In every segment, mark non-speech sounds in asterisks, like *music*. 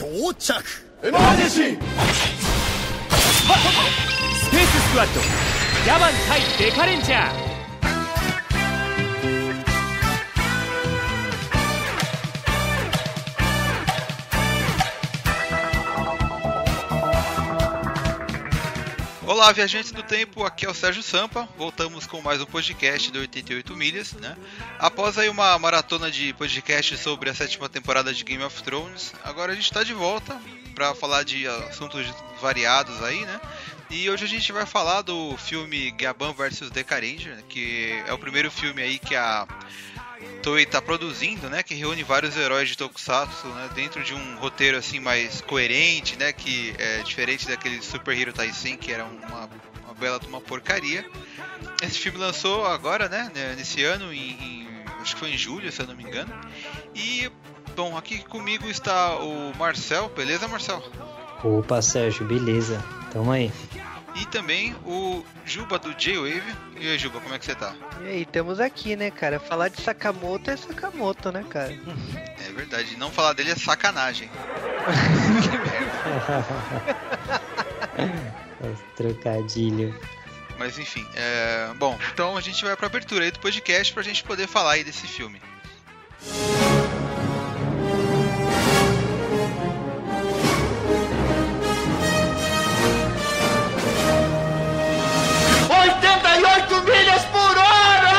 到着。エマージェンシー。スペーススクワット。ギャバン対デカレンジャー Olá, viajantes do tempo, aqui é o Sérgio Sampa. Voltamos com mais um podcast do 88 Milhas, né? Após aí uma maratona de podcasts sobre a sétima temporada de Game of Thrones, agora a gente está de volta para falar de assuntos variados aí, né? E hoje a gente vai falar do filme Gaban vs The né? que é o primeiro filme aí que a Toei está produzindo, né, que reúne vários heróis de Tokusatsu, né, dentro de um roteiro assim mais coerente, né, que é diferente daquele Super Hero Taisen que era uma, uma bela de uma porcaria. Esse filme lançou agora, né, nesse ano, em, em, acho que foi em julho, se eu não me engano. E bom, aqui comigo está o Marcel, beleza, Marcel? Opa, Sérgio, beleza. Tamo aí. E também o Juba do J-Wave. E aí, Juba, como é que você tá? E aí, estamos aqui, né, cara? Falar de Sakamoto é Sakamoto, né, cara? É verdade, não falar dele é sacanagem. *laughs* Trocadilho. Mas enfim, é... bom, então a gente vai pra abertura aí do podcast pra gente poder falar aí desse filme. Milhas por hora!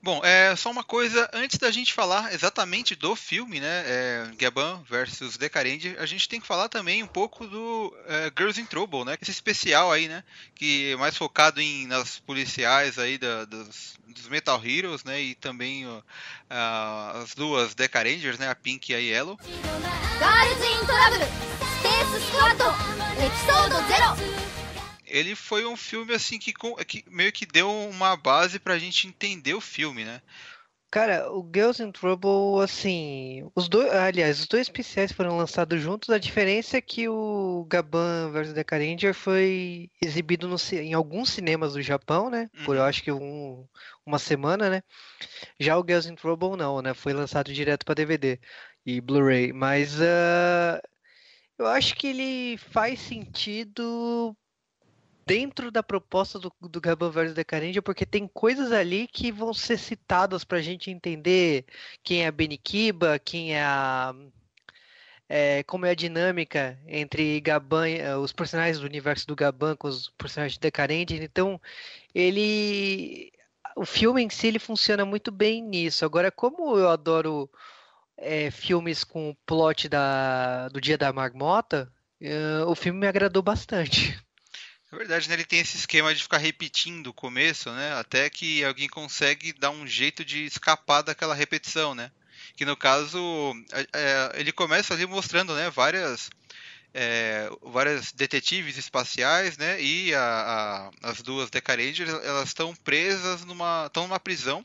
Bom, é só uma coisa, antes da gente falar exatamente do filme, né, é, Gaban versus Decarende, a gente tem que falar também um pouco do é, Girls in Trouble, né, esse especial aí, né, que é mais focado em, nas policiais aí da, dos, dos, Metal Heroes, né, e também uh, as duas Decarangers, né, a Pink e a Yellow. Girls in Trouble, Space Squad, Episódio Zero ele foi um filme assim que, que, meio que deu uma base pra gente entender o filme, né? Cara, o Girls in Trouble, assim, os dois, aliás, os dois especiais foram lançados juntos. A diferença é que o Gaban vs The Ranger foi exibido no, em alguns cinemas do Japão, né? Por eu uhum. acho que um, uma semana, né? Já o Girls in Trouble não, né? Foi lançado direto para DVD e Blu-ray. Mas uh, eu acho que ele faz sentido dentro da proposta do, do Gaban vs Decarendia, porque tem coisas ali que vão ser citadas para a gente entender quem é a Benikiba, quem é a. É, como é a dinâmica entre Gaban, eh, os personagens do universo do Gaban com os personagens de Decarendia. Então, ele. O filme em si ele funciona muito bem nisso. Agora, como eu adoro é, filmes com o plot da, do Dia da Marmota, uh, o filme me agradou bastante. *laughs* É verdade, né? Ele tem esse esquema de ficar repetindo o começo, né? Até que alguém consegue dar um jeito de escapar daquela repetição, né? Que no caso, é, ele começa ali mostrando, né? Várias, é, várias detetives espaciais, né? E a, a, as duas Decarangers, elas estão presas numa, estão numa prisão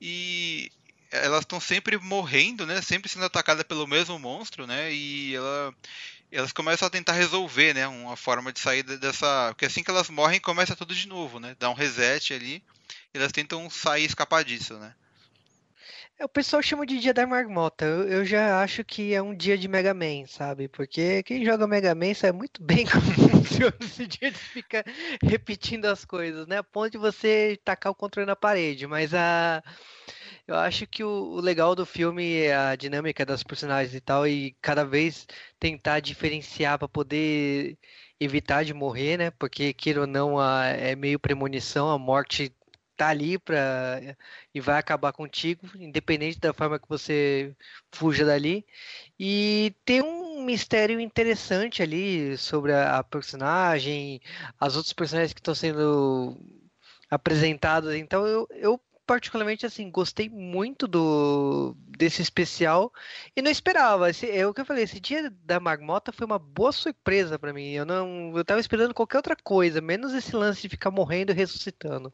e elas estão sempre morrendo, né? Sempre sendo atacadas pelo mesmo monstro, né? E ela elas começam a tentar resolver, né, uma forma de sair dessa, porque assim que elas morrem começa tudo de novo, né? Dá um reset ali, e elas tentam sair escapar disso, né? É, o pessoal chama de dia da marmota. Eu, já acho que é um dia de Mega Man, sabe? Porque quem joga Mega Man sabe muito bem *laughs* como funciona esse dia de ficar repetindo as coisas, né? A ponto de você tacar o controle na parede. Mas a. Eu acho que o, o, legal do filme é a dinâmica das personagens e tal, e cada vez tentar diferenciar para poder evitar de morrer, né? Porque, queira ou não, a, é meio premonição, a morte tá ali pra, e vai acabar contigo, independente da forma que você fuja dali. E tem um mistério interessante ali sobre a, a personagem, as outras personagens que estão sendo apresentadas. Então eu, eu particularmente assim gostei muito do desse especial e não esperava. Esse, é o que eu falei, esse dia da marmota foi uma boa surpresa para mim. Eu não, eu tava esperando qualquer outra coisa, menos esse lance de ficar morrendo e ressuscitando.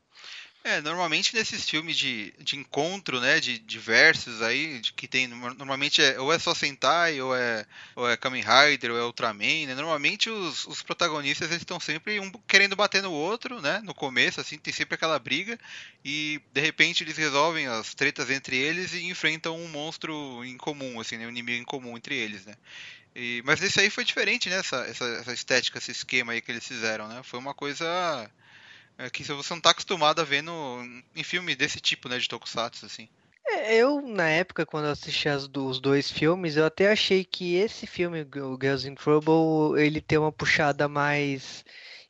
É, normalmente nesses filmes de, de encontro, né, de, de versos aí, de, que tem, normalmente é, ou é só Sentai, ou é, ou é Kamen Rider, ou é Ultraman, né, normalmente os, os protagonistas eles estão sempre um querendo bater no outro, né, no começo, assim, tem sempre aquela briga, e de repente eles resolvem as tretas entre eles e enfrentam um monstro em comum, assim, né, um inimigo em comum entre eles, né. E, mas esse aí foi diferente, né, essa, essa, essa estética, esse esquema aí que eles fizeram, né, foi uma coisa é que você não tá acostumado a ver no, em filme desse tipo, né, de tokusatsu, assim. É, eu, na época, quando assisti as, os dois filmes, eu até achei que esse filme, o Girls in Trouble, ele tem uma puxada mais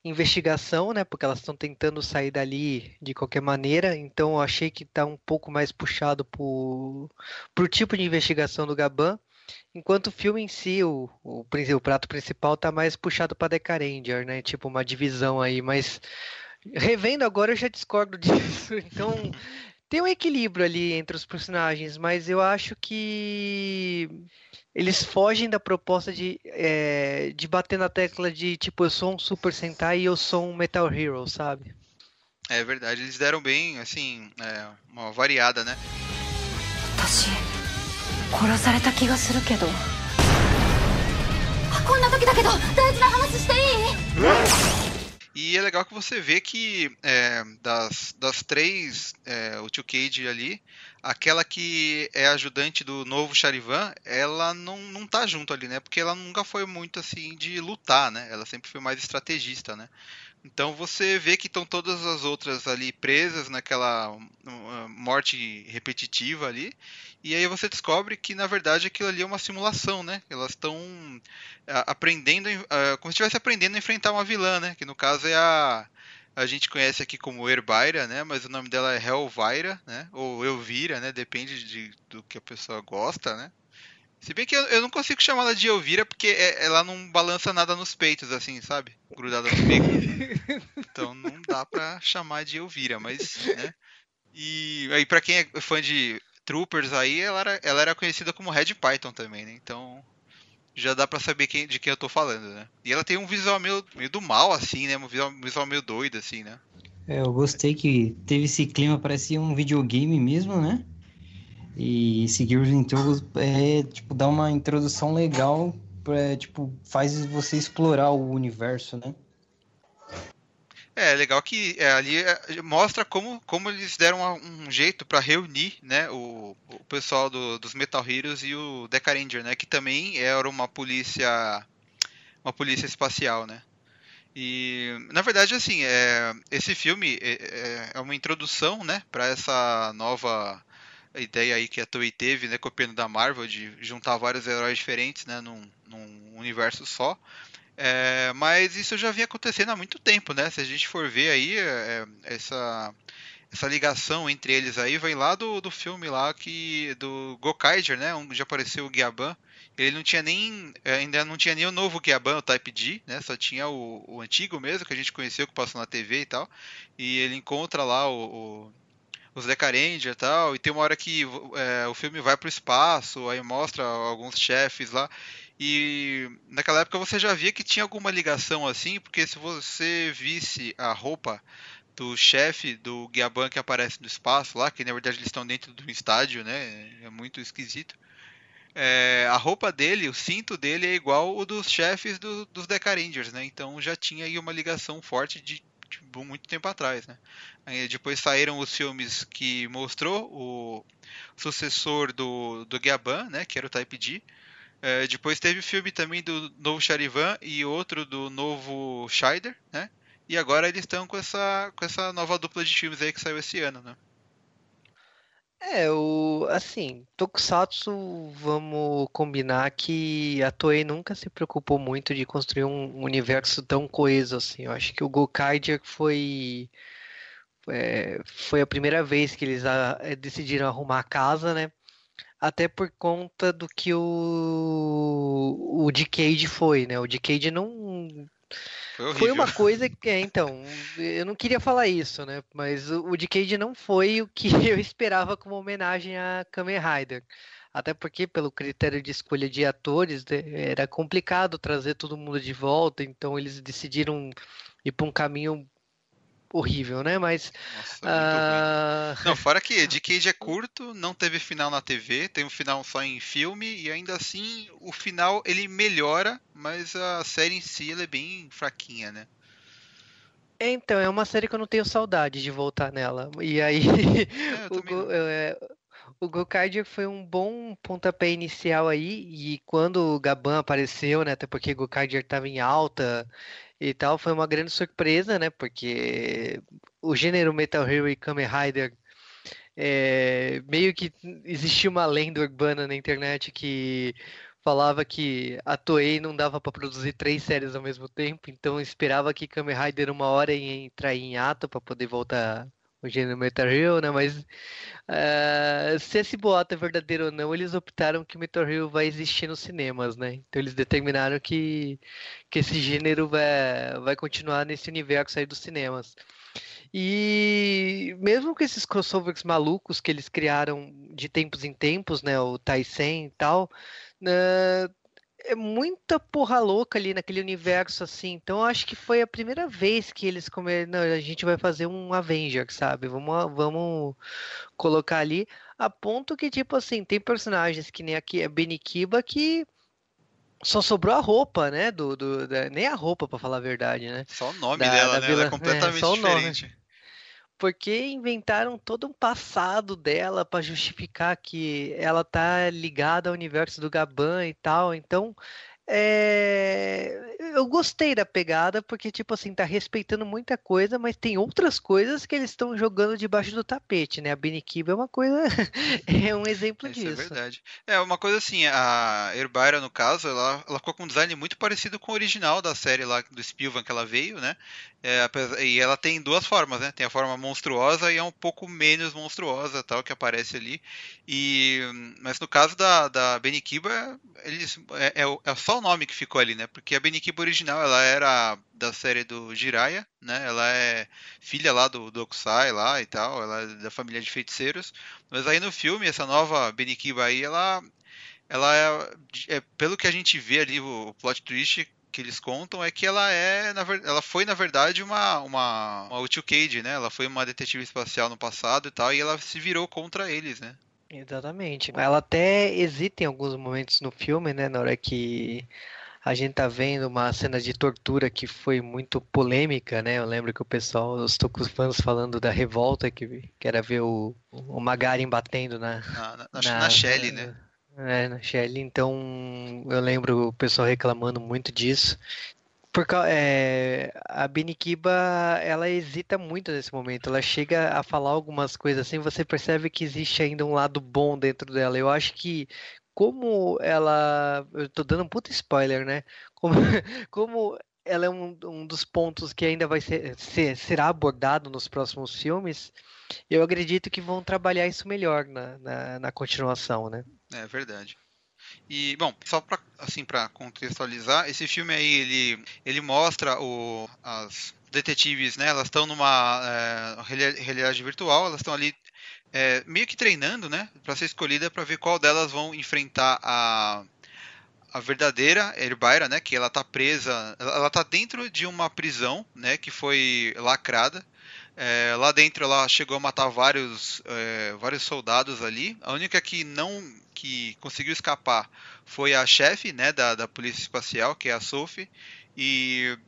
investigação, né? Porque elas estão tentando sair dali de qualquer maneira. Então eu achei que tá um pouco mais puxado pro, pro tipo de investigação do Gaban. Enquanto o filme em si, o, o, o prato principal tá mais puxado pra Decaranger, né? Tipo uma divisão aí, mas Revendo agora eu já discordo *laughs* disso. Então tem um equilíbrio ali entre os personagens, mas eu acho que eles fogem da proposta de, é, de bater na tecla de tipo, eu sou um Super Sentai e eu sou um Metal Hero, sabe? É verdade, eles deram bem, assim, é, uma variada, né? 殺 e é legal que você vê que é, das, das três, é, o Tio ali, aquela que é ajudante do novo Charivan, ela não, não tá junto ali, né? Porque ela nunca foi muito assim de lutar, né? Ela sempre foi mais estrategista, né? Então você vê que estão todas as outras ali presas naquela morte repetitiva ali. E aí você descobre que na verdade aquilo ali é uma simulação, né? Elas estão aprendendo, como se estivesse aprendendo a enfrentar uma vilã, né? Que no caso é a a gente conhece aqui como Herbaira, né? Mas o nome dela é Helvira, né? Ou Elvira, né? Depende de, do que a pessoa gosta, né? Se bem que eu, eu não consigo chamar ela de Elvira porque é, ela não balança nada nos peitos, assim, sabe? Grudada no peito. *laughs* Então não dá pra chamar de Elvira, mas, né? E aí, pra quem é fã de Troopers aí, ela era, ela era conhecida como Red Python também, né? Então já dá pra saber quem, de quem eu tô falando, né? E ela tem um visual meio, meio do mal, assim, né? Um visual, um visual meio doido, assim, né? É, eu gostei que teve esse clima, parecia um videogame mesmo, né? E seguir os intros é, tipo, dá uma introdução legal, pra, tipo, faz você explorar o universo, né? É, legal que é, ali é, mostra como, como eles deram um jeito para reunir né, o, o pessoal do, dos Metal Heroes e o Deca Ranger, né, que também era uma polícia uma polícia espacial, né? E na verdade assim, é, esse filme é, é, é uma introdução, né, para essa nova ideia aí que a Toei teve, né, copiando da Marvel, de juntar vários heróis diferentes, né, num, num universo só. É, mas isso já vinha acontecendo há muito tempo, né? Se a gente for ver aí, é, essa, essa ligação entre eles aí vem lá do, do filme lá que do Gokaiger, né? Onde já apareceu o Gyaban. Ele não tinha nem ainda não tinha nem o novo Gyaban, o Type D, né? Só tinha o, o antigo mesmo que a gente conheceu que passou na TV e tal. E ele encontra lá o, o os Decarendia e tal, e tem uma hora que é, o filme vai para o espaço, aí mostra alguns chefes lá, e naquela época você já via que tinha alguma ligação assim, porque se você visse a roupa do chefe do Guiaban que aparece no espaço lá, que na verdade eles estão dentro do estádio, né? É muito esquisito. É, a roupa dele, o cinto dele é igual o dos chefes do, dos Deca Rangers, né? Então já tinha aí uma ligação forte de, de muito tempo atrás, né? Aí depois saíram os filmes que mostrou o sucessor do, do Guiaban, né? Que era o Type D. É, depois teve o filme também do novo Charivan e outro do novo Scheider, né? E agora eles estão com essa, com essa nova dupla de filmes aí que saiu esse ano, né? É, o, assim, Tokusatsu, vamos combinar que a Toei nunca se preocupou muito de construir um universo tão coeso assim. Eu acho que o Gokaiger foi é, foi a primeira vez que eles a, decidiram arrumar a casa, né? até por conta do que o, o Decade foi, né? O Decade não. Foi, foi uma coisa que. É, então, eu não queria falar isso, né? Mas o, Decade não foi o que *laughs* eu esperava como homenagem a Kamen Rider. Até porque, pelo critério de escolha de atores, né, era complicado trazer todo mundo de volta, então eles decidiram ir para um caminho horrível, né? Mas. Nossa, ruim. *laughs* Não, fora que de Cage é curto, não teve final na TV, tem um final só em filme, e ainda assim o final ele melhora, mas a série em si ela é bem fraquinha, né? Então, é uma série que eu não tenho saudade de voltar nela. E aí, É, *laughs* o, Go, é, o foi um bom pontapé inicial aí. E quando o Gaban apareceu, né? Até porque o Gokardia estava em alta e tal, foi uma grande surpresa, né? Porque o gênero Metal Hero e Kamen Rider é, meio que existia uma lenda urbana na internet que falava que a Toei não dava para produzir três séries ao mesmo tempo, então esperava que Kamen Rider uma hora ia entrar em ato para poder voltar o gênero Metal Hero, né? Mas ah, se esse boato é verdadeiro ou não, eles optaram que Metal Hero vai existir nos cinemas, né? Então eles determinaram que, que esse gênero vai, vai continuar nesse universo aí dos cinemas. E mesmo com esses crossovers malucos que eles criaram de tempos em tempos, né? O Taisen e tal, né, é muita porra louca ali naquele universo, assim. Então acho que foi a primeira vez que eles comeram. Não, a gente vai fazer um Avenger, sabe? Vamos, vamos colocar ali. A ponto que, tipo assim, tem personagens que nem aqui é Benikiba que só sobrou a roupa, né? Do, do, da- nem a roupa, pra falar a verdade, né? Só o nome Da- dela, da né? vilã- Ela é é, completamente só o nome. Porque inventaram todo um passado dela pra justificar que ela tá ligada ao universo do Gaban e tal. Então, é, eu gostei da pegada, porque, tipo assim, tá respeitando muita coisa, mas tem outras coisas que eles estão jogando debaixo do tapete, né? A Benikiba é uma coisa, *laughs* é um exemplo Isso é disso. verdade. É, uma coisa assim, a Herbaira, no caso, ela, ela ficou com um design muito parecido com o original da série lá do Spilvan que ela veio, né? É, e ela tem duas formas, né? Tem a forma monstruosa e é um pouco menos monstruosa, tal, que aparece ali. E, mas no caso da, da Benikiba, eles, é, é, é só o nome que ficou ali, né? Porque a Benikiba original, ela era da série do Jiraiya, né? Ela é filha lá do, do Okusai lá e tal, ela é da família de feiticeiros. Mas aí no filme, essa nova Benikiba aí, ela, ela é, é- pelo que a gente vê ali, o, plot twist que eles contam é que ela é, na ela foi na verdade uma uma, uma né? Ela foi uma detetive espacial no passado e tal, e ela se virou contra eles, né? Exatamente. Ela até hesita em alguns momentos no filme, né? Na hora que a gente tá vendo uma cena de tortura que foi muito polêmica, né? Eu lembro que o pessoal, os fãs falando da revolta que, que era ver o, o Magarin batendo na, Na, na, na, na Shelley, né? É, na Shelley. Então, eu lembro o pessoal reclamando muito disso. Por, é, a Benikiba, ela hesita muito nesse momento. Ela chega a falar algumas coisas assim, você percebe que existe ainda um lado bom dentro dela. Eu acho que como ela, eu tô dando um puta spoiler, né? Como, *laughs* como ela é um, um dos pontos que ainda vai ser, ser- será abordado nos próximos filmes, eu acredito que vão trabalhar isso melhor na, na, na continuação, né? É verdade. E, bom, só pra, assim, para contextualizar, esse filme aí, ele, ele mostra o, as detetives, né? Elas estão numa é, reali- realidade virtual, elas estão ali é, meio que treinando, né? Pra ser escolhida pra ver qual delas vão enfrentar a, a verdadeira Herbaira, né? Que ela tá presa, ela, ela tá dentro de uma prisão, né? Que foi lacrada. É, lá dentro ela chegou a matar vários, é, vários soldados ali. A única que não que conseguiu escapar foi a chefe né, da, da polícia espacial, que é a Sophie. E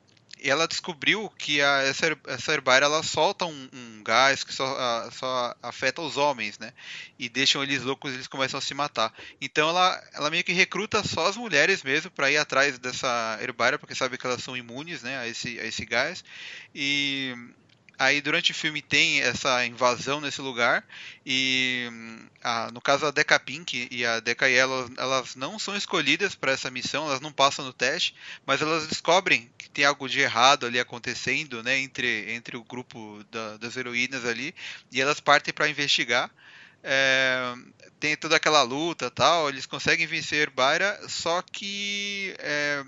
ela descobriu que a, essa, essa herbaira ela solta um, um gás que só, a- só afeta os homens, né? E deixam eles loucos e eles começam a se matar. Então ela, ela meio que recruta só as mulheres mesmo para ir atrás dessa herbaira, porque sabe que elas são imunes né, a, esse, a esse gás. E aí durante o filme tem essa invasão nesse lugar e hum, a- no caso a Deca Pink e a Deca Yellow elas não são escolhidas para essa missão, elas não passam no teste, mas elas descobrem que tem algo de errado ali acontecendo, né, entre, entre o grupo da- das heroínas ali e elas partem para investigar. É, tem toda aquela luta tal, eles conseguem vencer Herbaira, só que é,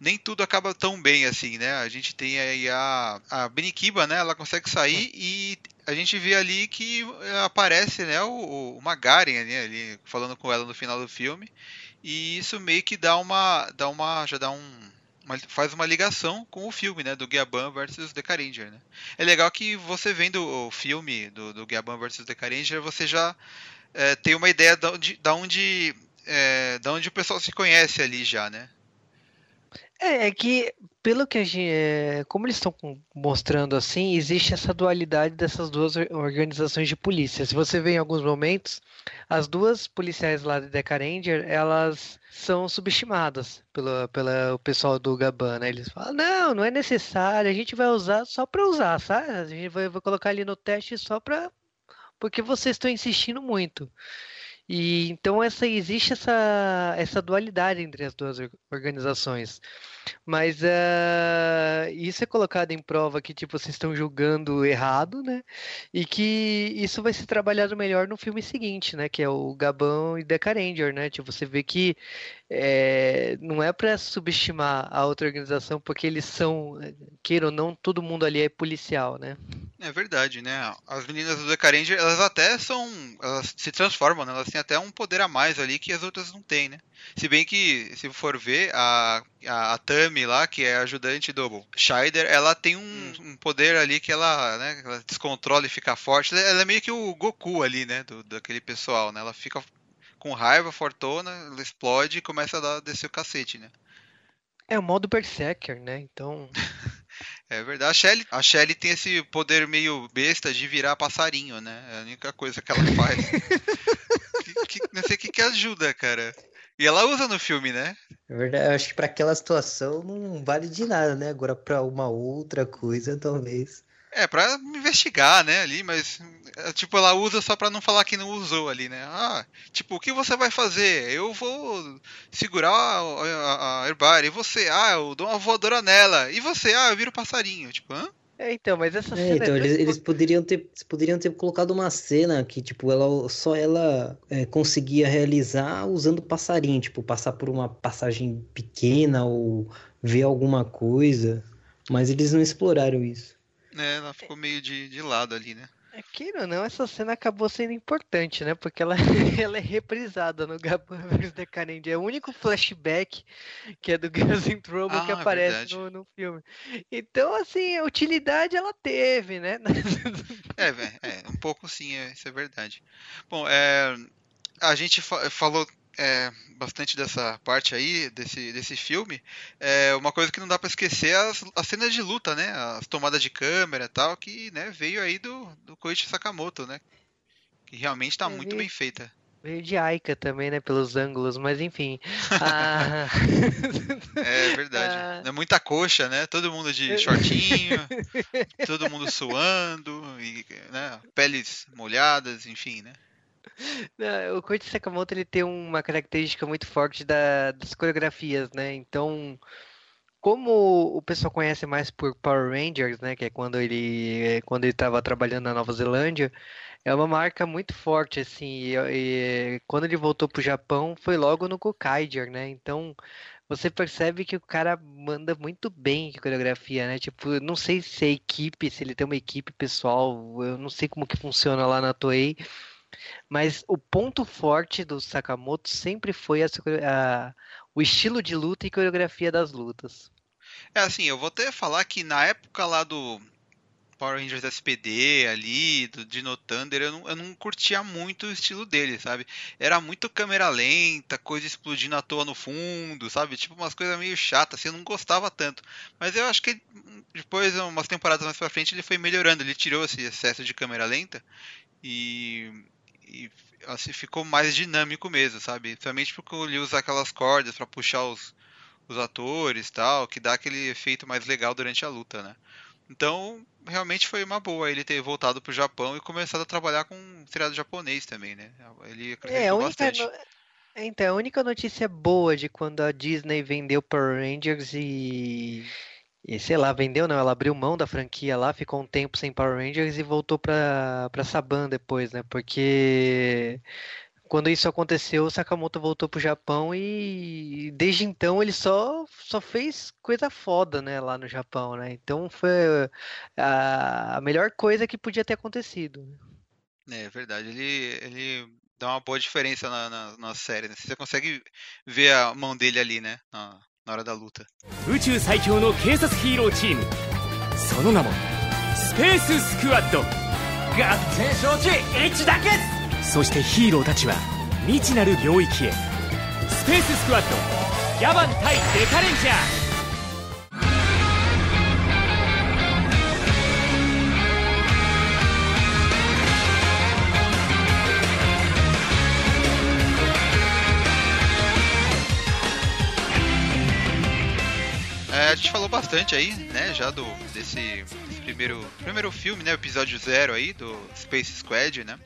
nem tudo acaba tão bem assim, né? A gente tem aí a, a Benikiba, né? Ela consegue sair e a gente vê ali que eh, aparece, né? O, o Magaren ali, ali falando com ela no final do filme e isso meio que dá uma, dá uma, já dá um, uma- faz uma ligação com o filme, né? Do Giaban versus The Ranger, né? É legal que você vendo o filme do, do Giaban versus The Ranger, você já é, tem uma ideia da onde, da onde, é, da onde o pessoal se conhece ali já, né? É, é que, pelo que a gente, é, como eles estão mostrando assim, existe essa dualidade dessas duas or- organizações de polícia. Se você vê em alguns momentos, as duas policiais lá de Deca Ranger, elas são subestimadas pelo, pelo pessoal do Gaban, né? Eles falam, não, não é necessário, a gente vai usar só para usar, sabe? A gente vai, vai colocar ali no teste só para porque vocês estão insistindo muito. E então essa existe essa, essa dualidade entre as duas or- organizações. Mas ah, isso é colocado em prova que tipo vocês estão julgando errado, né? E que isso vai ser trabalhado melhor no filme seguinte, né? Que é o Gabão e Deca Ranger, né? Tipo, você vê que é, não é para subestimar a outra organização, porque eles são, queira ou não, todo mundo ali é policial, né? É verdade, né? As meninas do Ranger, elas até são. Elas se transformam, né? Elas têm até um poder a mais ali que as outras não têm, né? Se bem que, se for ver, a, a, a Tami lá, que é ajudante do Scheider, ela tem um, um poder ali que ela, né, ela descontrola e fica forte. Ela é meio que o Goku ali, né? Do, daquele pessoal, né? Ela fica com raiva, fortuna, ela explode e começa a dar, descer o cacete, né? É o modo Berserker, né? Então. *laughs* É verdade. A Shelly, a Shelly tem esse poder meio besta de virar passarinho, né? É a única coisa que ela *laughs* faz. que, que- não sei o que, que ajuda, cara. E ela usa no filme, né? É verdade, eu acho que pra aquela situação não vale de nada, né? Agora pra uma outra coisa, talvez. É, pra investigar, né, ali, mas é, tipo, ela usa só pra não falar que não usou ali, né? Ah, tipo, o que você vai fazer? Eu vou segurar a, a, a Herbária. E você? Ah, eu dou uma voadora nela. E você? Ah, eu viro passarinho. Tipo, hã? É, então, mas essa É, cena é então tão eles, eles poderiam ter, eles poderiam ter colocado uma cena que, tipo, ela só ela é, conseguia realizar usando passarinho, tipo, passar por uma passagem pequena ou ver alguma coisa, mas eles não exploraram isso. É, ela ficou meio de, de lado ali, né? É, Queira ou não, essa cena acabou sendo importante, né? Porque ela, *laughs* ela é reprisada no vs *laughs* The Kennedy. É o único flashback que é do *laughs* Girls in Trouble que Ah, é aparece verdade. no, no filme. Então, assim, a utilidade ela teve, né? É, é, um pouco sim, é, isso é verdade. Bom, é, a gente fa- falou é, bastante dessa parte aí, desse, desse filme. É, uma coisa que não dá pra esquecer é as, as cenas de luta, né? As tomadas de câmera e tal, que né, veio aí do, do Koichi Sakamoto, né? Que realmente tá É, muito veio- bem feita. Veio de Aika também, né? Pelos ângulos, mas enfim. *laughs* Ah, É verdade. Ah. É muita coxa, né? Todo mundo de shortinho, *laughs* todo mundo suando, e, né? peles molhadas, enfim, né? *laughs* Não, o Koichi Sakamoto ele tem uma característica muito forte da- das coreografias, né? Então, como o pessoal conhece mais por Power Rangers, né? Que é quando ele quando ele estava trabalhando na Nova Zelândia, é uma marca muito forte, assim. E, e quando ele voltou pro Japão, foi logo no Gokaiger, né? Então, você percebe que o cara manda muito bem de coreografia, né? Tipo, não sei se é equipe, se ele tem uma equipe pessoal, eu não sei como que funciona lá na Toei. Mas o ponto forte do Sakamoto sempre foi a, a- o estilo de luta e coreografia das lutas. É assim, eu vou até falar que na época lá do Power Rangers SPD ali, do Dino Thunder, eu não, eu não curtia muito o estilo dele, sabe? Era muito câmera lenta, coisa explodindo à toa no fundo, sabe? Tipo umas coisas meio chatas, assim, eu não gostava tanto. Mas eu acho que depois, umas temporadas mais pra frente, ele foi melhorando, ele tirou esse excesso de câmera lenta e, e assim, ficou mais dinâmico mesmo, sabe? Principalmente porque ele usa aquelas cordas pra puxar os, os atores e tal, que dá aquele efeito mais legal durante a luta, né? Então, realmente foi uma boa ele ter voltado pro Japão e começado a trabalhar com um seriado japonês também, né? Ele É, a acrescentou única, bastante. no- então, a única notícia boa de quando a Disney vendeu Power Rangers e, e sei lá, vendeu não, ela abriu mão da franquia lá, ficou um tempo sem Power Rangers e voltou pra, pra Saban depois, né? Porque quando isso aconteceu, Sakamoto voltou pro Japão e desde então ele só, só fez coisa foda, né, lá no Japão, né? Então foi a, a melhor coisa que podia ter acontecido. né? É verdade, ele, ele dá uma boa diferença na, na, na série, né? Você consegue ver a mão dele ali, né? Na, na hora da luta. 宇宙最強の警察ヒーローチームその名もスペーススクワッド合点承知一致だけそしてヒーローたちは未知なる領域へスペーススクワッドギャバン対デカレンジャー a gente falou bastante aí, né, já do desse, desse primeiro primeiro filme, né, episódio zero aí do Space Squad, né?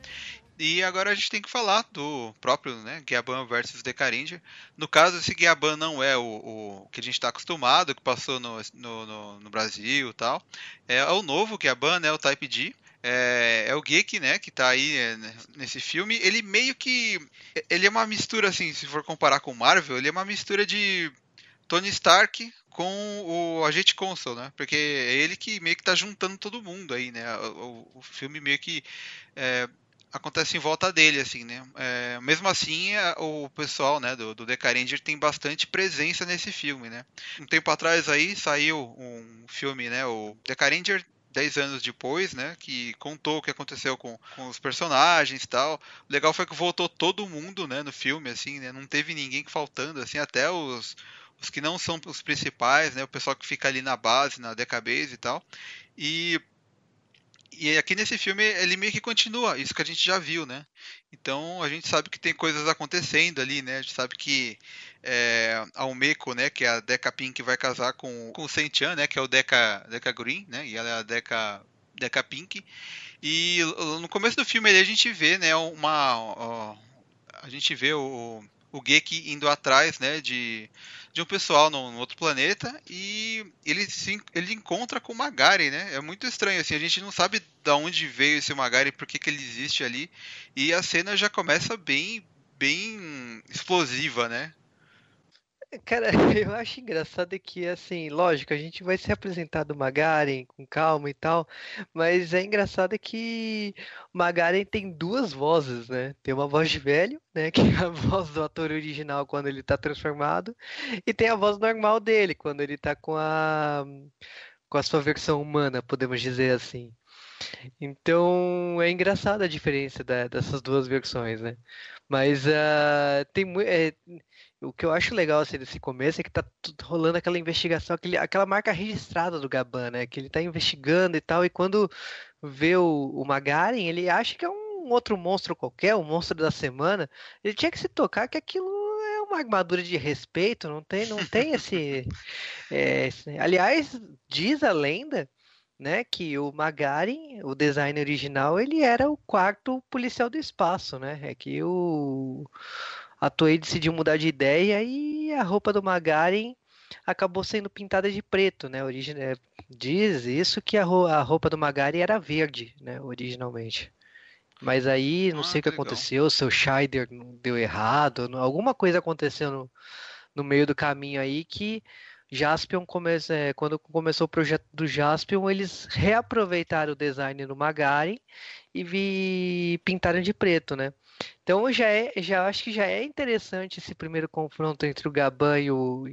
E agora a gente tem que falar do próprio, né, Giaban versus Decaranger. No caso, esse Giaban não é o, o que a gente está acostumado, que passou no, no, no, no Brasil e tal. É, o novo Giaban, né, o Type D. É, é o Geek, né, que tá aí é, nesse filme. Ele meio que. Ele é uma mistura, assim, se for comparar com Marvel, ele é uma mistura de Tony Stark com o Agente Console, né? Porque é ele que meio que tá juntando todo mundo aí, né? O, o filme meio que é, acontece em volta dele, assim, né? É, mesmo assim, o pessoal, né, do, do Decaranger tem bastante presença nesse filme, né? Um tempo atrás aí saiu um filme, né? O Decaranger 10 anos depois, né, que contou o que aconteceu com, com os personagens e tal. O legal foi que voltou todo mundo, né, no filme, assim, né, não teve ninguém faltando, assim, até os, os que não são os principais, né, o pessoal que fica ali na base, na Decabase e tal. E e aqui nesse filme ele meio que continua isso que a gente já viu, né? Então a gente sabe que tem coisas acontecendo ali, né? A gente sabe que é, a Umeko, né, que é a Deca Pink, vai casar com, com o Sentian, né, que é o Deca, Deca Green, né? E ela é a Deca, Deca Pink. E no começo do filme ali, a gente vê, né, uma. Ó, a gente vê o, o Geki indo atrás, né, de de um pessoal num, outro planeta e ele se ele encontra com o Magari, né? É muito estranho assim, a gente não sabe de onde veio esse Magari, por que, que ele existe ali. E a cena já começa bem bem explosiva, né? Cara, *laughs* eu acho engraçado que, assim, lógico, a gente vai ser apresentado Magaren com calma e tal, mas é engraçado que Magaren tem duas vozes, né? Tem uma voz de velho, né? Que é a *laughs* voz do ator original quando ele tá transformado, e tem a voz normal dele, quando ele tá com a, com a sua versão humana, podemos dizer assim. Então é engraçada a diferença da- dessas duas versões, né? Mas ah, tem muito. O que eu acho legal assim, desse começo é que tá rolando aquela investigação, aquele, aquela marca registrada do Gaban, né? Que ele tá investigando e tal, e quando vê o, o Magaren, ele acha que é um outro monstro qualquer, um monstro da semana. Ele tinha que se tocar que aquilo é uma armadura de respeito, não tem, não tem *laughs* esse, é, esse- Aliás, diz a lenda né, que o Magaren, o design original, ele era o quarto policial do espaço, né? É que o a Toei decidiu mudar de ideia e a roupa do Magaren acabou sendo pintada de preto, né? Origina... Diz isso que a, ro- a roupa do Magaren era verde, né, originalmente. Mas aí, não Ah, sei o que que legal. aconteceu, seu Scheider deu errado, alguma coisa aconteceu no, no meio do caminho aí que Jaspion, come... é, quando começou o projeto do Jaspion, eles reaproveitaram o design no Magaren e vi... pintaram de preto, né? Então já é, já acho que já é interessante esse primeiro confronto entre o Gaban e o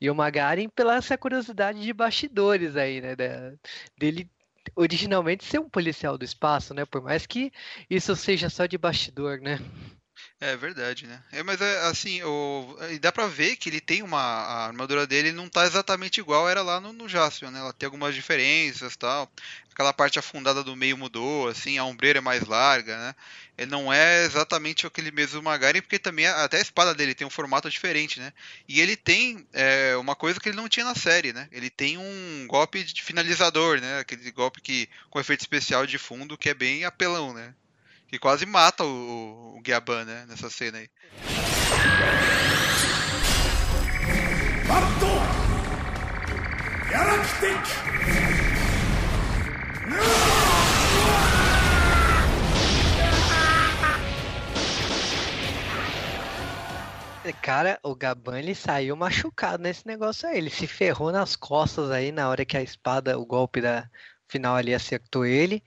e o Magaren pela essa curiosidade de bastidores aí, né? da- dele originalmente ser um policial do espaço, né? Por mais que isso seja só de bastidor, né? É verdade, né? É, mas é assim, o, dá pra ver que ele tem uma. A armadura dele não tá exatamente igual era lá no, no Jaspion, né? Ela tem algumas diferenças tal. Aquela parte afundada do meio mudou, assim, a ombreira é mais larga, né? Ele não é exatamente aquele mesmo Magaren, porque também até a espada dele tem um formato diferente, né? E ele tem é, uma coisa que ele não tinha na série, né? Ele tem um golpe de finalizador, né? Aquele golpe que com efeito especial de fundo que é bem apelão, né? e quase mata o, o, o né? Nessa cena aí. Cara, o Gaban ele saiu machucado nesse negócio aí. Ele se ferrou nas costas aí na hora que a espada, o golpe da final ali acertou ele.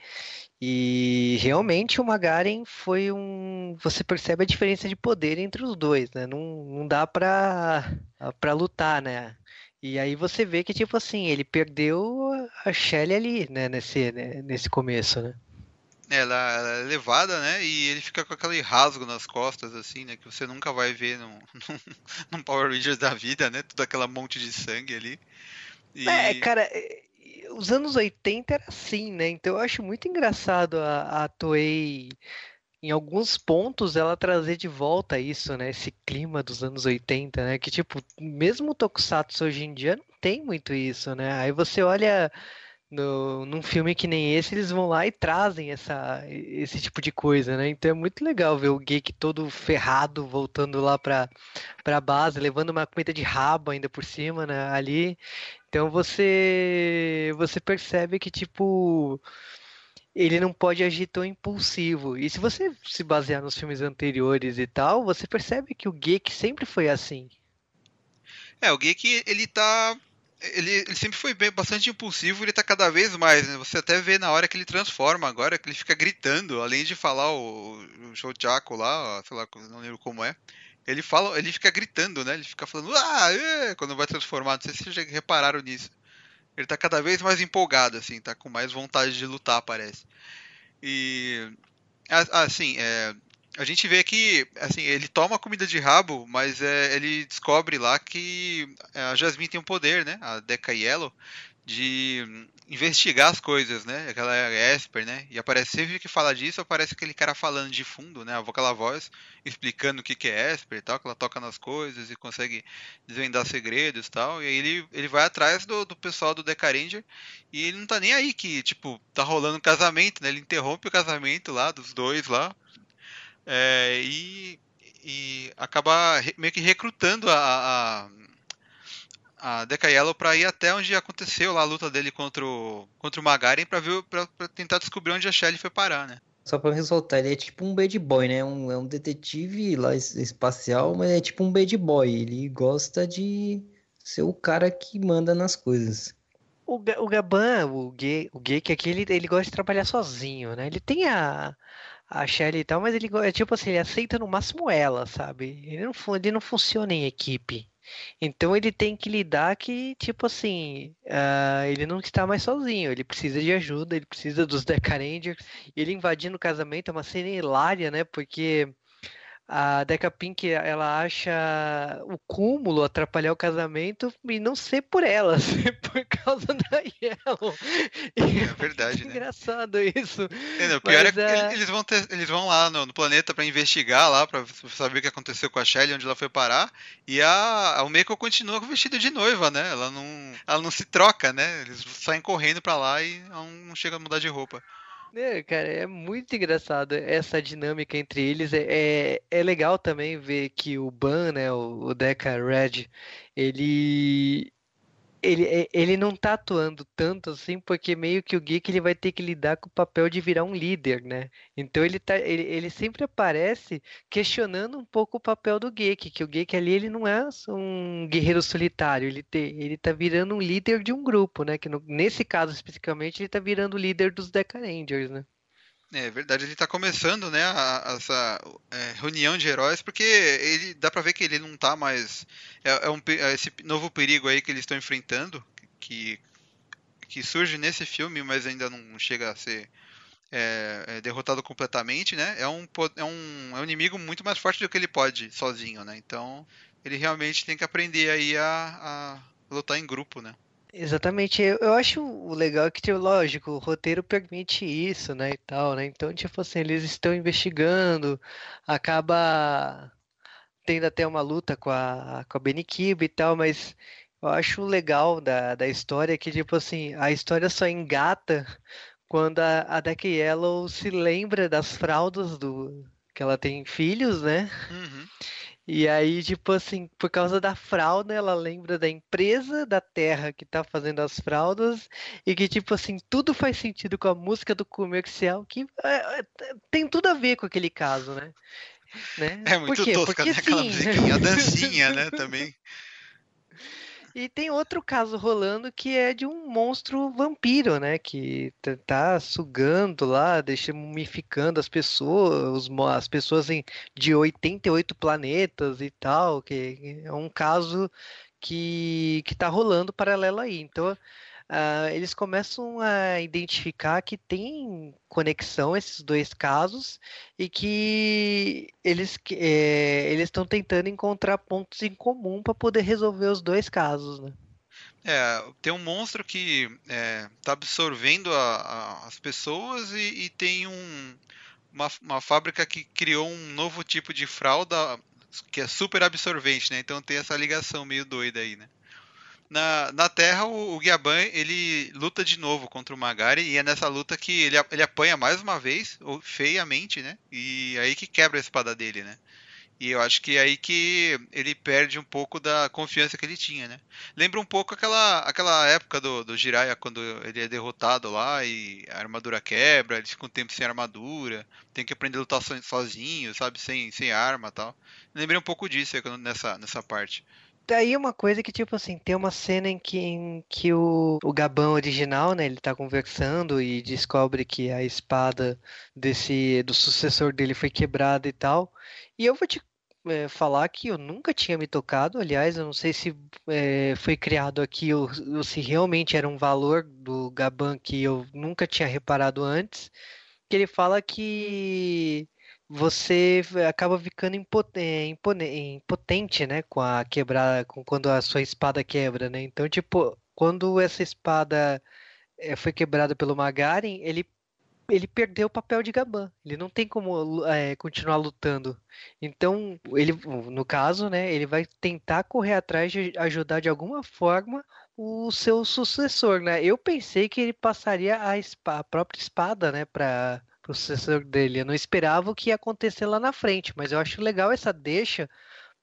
E realmente o Magaren foi um. Você percebe a diferença de poder entre os dois, né? Não, não dá pra. para lutar, né? E aí você vê que, tipo assim, ele perdeu a Shelly ali, né, nesse, né, nesse começo, né? Ela, ela, é levada, né? E ele fica com aquele rasgo nas costas, assim, né? Que você nunca vai ver num, *laughs* num, Power Rangers da vida, né? Tudo aquela monte de sangue ali. E... É, cara, os anos 80 era assim, né? Então eu acho muito engraçado a, a Toei em alguns pontos ela trazer de volta isso, né? Esse clima dos anos 80, né? Que tipo, mesmo o Tokusatsu hoje em dia não tem muito isso, né? Aí você olha no, num filme que nem esse, eles vão lá e trazem essa, esse tipo de coisa, né? Então é muito legal ver o Geek todo ferrado voltando lá pra, pra base, levando uma comida de rabo ainda por cima, né? Ali. Então você, você percebe que, tipo ele não pode agir tão impulsivo. E se você se basear nos filmes anteriores e tal, você percebe que o Geek sempre foi assim. É, o Geek, ele tá. Ele, ele sempre foi bem, bastante impulsivo, ele tá cada vez mais, né? Você até vê na hora que ele transforma agora, que ele fica gritando, além de falar o, o Shochaku lá, sei lá, não lembro como é. Ele fala, ele fica gritando, né? Ele fica falando, ah, é, quando vai transformar. Não sei se vocês já repararam nisso. Ele tá cada vez mais empolgado, assim, tá com mais vontade de lutar, parece. E. Assim, é, a gente vê que assim, ele toma comida de rabo, mas é, ele descobre lá que a Jasmine tem um poder, né? A Deca Yellow, de investigar as coisas, né? Aquela Esper, né? E aparece sempre que fala disso, aparece aquele cara falando de fundo, né? Aquela voz explicando o que, que é Esper e tal, que ela toca nas coisas e consegue desvendar segredos e tal. E aí ele, ele vai atrás do, do pessoal do Decaranger e ele não tá nem aí que, tipo, tá rolando um casamento, né? Ele interrompe o casamento lá dos dois lá. É, e, e acaba meio que recrutando a, a a Deca Yellow para ir até onde aconteceu lá a luta dele contra o, contra o Magaren para ver para tentar descobrir onde a Shelly foi parar, né? Só para ressaltar, ele é tipo um bad boy, né? Um, é um detetive lá espacial, mas é tipo um bad boy. Ele gosta de ser o cara que manda nas coisas. O, o Gaban, o gay, o gay que aqui ele, ele gosta de trabalhar sozinho, né? Ele tem a, a Shelly e tal, mas ele é tipo assim, ele aceita no máximo ela, sabe? Ele não, ele não funciona em equipe. Então ele tem que lidar que, tipo assim, uh, ele não está mais sozinho, ele precisa de ajuda, ele precisa dos *laughs* Deca Rangers. Ele invadindo o casamento é uma cena hilária, né? Porque a Deca Pink ela acha o cúmulo atrapalhar o casamento e não ser por ela, *laughs* ser por causa da Yellow. É verdade, é né? Engraçado isso. É, o pior Mas, é que é... eles vão ter, eles vão lá no, no planeta para investigar lá para saber o que aconteceu com a Shelly, onde ela foi parar, e a, a Umeko continua com o vestido de noiva, né? Ela não, ela não se troca, né? Eles saem correndo para lá e não chega a mudar de roupa. É, cara, é muito engraçado essa dinâmica entre eles. É, é, é legal também ver que o Ban, né, o, o Deca Red, ele ele, é, ele não tá atuando tanto assim, porque meio que o Geek ele vai ter que lidar com o papel de virar um líder, né? Então ele, tá, ele, ele sempre aparece questionando um pouco o papel do Geek, que o Geek ali ele não é um guerreiro solitário, ele, te, ele tá virando um líder de um grupo, né? Que no, nesse caso especificamente ele tá virando o líder dos Deca Rangers, né? É verdade, ele está começando, né, a, a, essa é, reunião de heróis, porque ele dá para ver que ele não está mais é, é, um, é esse novo perigo aí que eles estão enfrentando, que que surge nesse filme, mas ainda não chega a ser é, é derrotado completamente, né? É um, é, um, é um inimigo muito mais forte do que ele pode sozinho, né? Então ele realmente tem que aprender aí a, a lutar em grupo, né? Exatamente, eu, eu acho legal que, tipo, lógico, o roteiro permite isso, né, e tal, né, então, tipo assim, eles estão investigando, acaba tendo até uma luta com a, com a Benikiba e tal, mas eu acho legal da, da história que, tipo assim, a história só engata quando a, a Deck Yellow se lembra das fraldas do... que ela tem filhos, né, uhum. E aí, tipo assim, por causa da fralda, ela lembra da empresa da Terra que tá fazendo as fraldas e que, tipo assim, tudo faz sentido com a música do comercial, que é, é tem tudo a ver com aquele caso, né? *laughs* né? É muito tosca, Porque, né? Aquela musiquinha, a *laughs* dancinha, né, também. E tem outro caso rolando que é de um monstro vampiro, né? Que tá sugando lá, deixa mumificando as pessoas, as pessoas em, de 88 planetas e tal. Que é um caso que, que tá rolando paralelo aí. Então uh, eles começam a identificar que tem conexão esses dois casos e que eles é, eles estão tentando encontrar pontos em comum para poder resolver os dois casos, né? É, tem um monstro que está é, tá absorvendo a, a, as pessoas e, e tem um, uma, uma, fábrica que criou um novo tipo de fralda que é super absorvente, né? Então tem essa ligação meio doida aí, né? Na, na Terra, o, o Giaban, ele luta de novo contra o Magari, e é nessa luta que ele, ele apanha mais uma vez, feiamente, né? E aí que quebra a espada dele, né? E eu acho que é aí que ele perde um pouco da confiança que ele tinha, né? Lembra um pouco aquela, aquela época do, do Jiraiya, quando ele é derrotado lá e a armadura quebra, ele fica um tempo sem armadura, tem que aprender a lutar sozinho, sabe? Sem, sem arma tal. Lembrei um pouco disso nessa, nessa parte daí uma coisa que, tipo assim, tem uma cena em que, em que o, o Gabão original, né, ele tá conversando e descobre que a espada desse, do sucessor dele foi quebrada e tal. E eu vou te é, falar que eu nunca tinha me tocado, aliás, eu não sei se é, foi criado aqui ou, ou, se realmente era um valor do Gaban que eu nunca tinha reparado antes, que ele fala que você acaba ficando impotente, né, com a quebrar, com quando a sua espada quebra, né? Então, tipo, quando essa espada eh, foi quebrada pelo Magarin, ele ele perdeu o papel de Gaban. Ele não tem como é, continuar lutando. Então, ele, no caso, né, ele vai tentar correr atrás de ajudar de alguma forma o seu sucessor, né? Eu pensei que ele passaria a, a própria espada, né, para pro sucessor dele. Eu não esperava o que ia acontecer lá na frente, mas eu acho legal essa deixa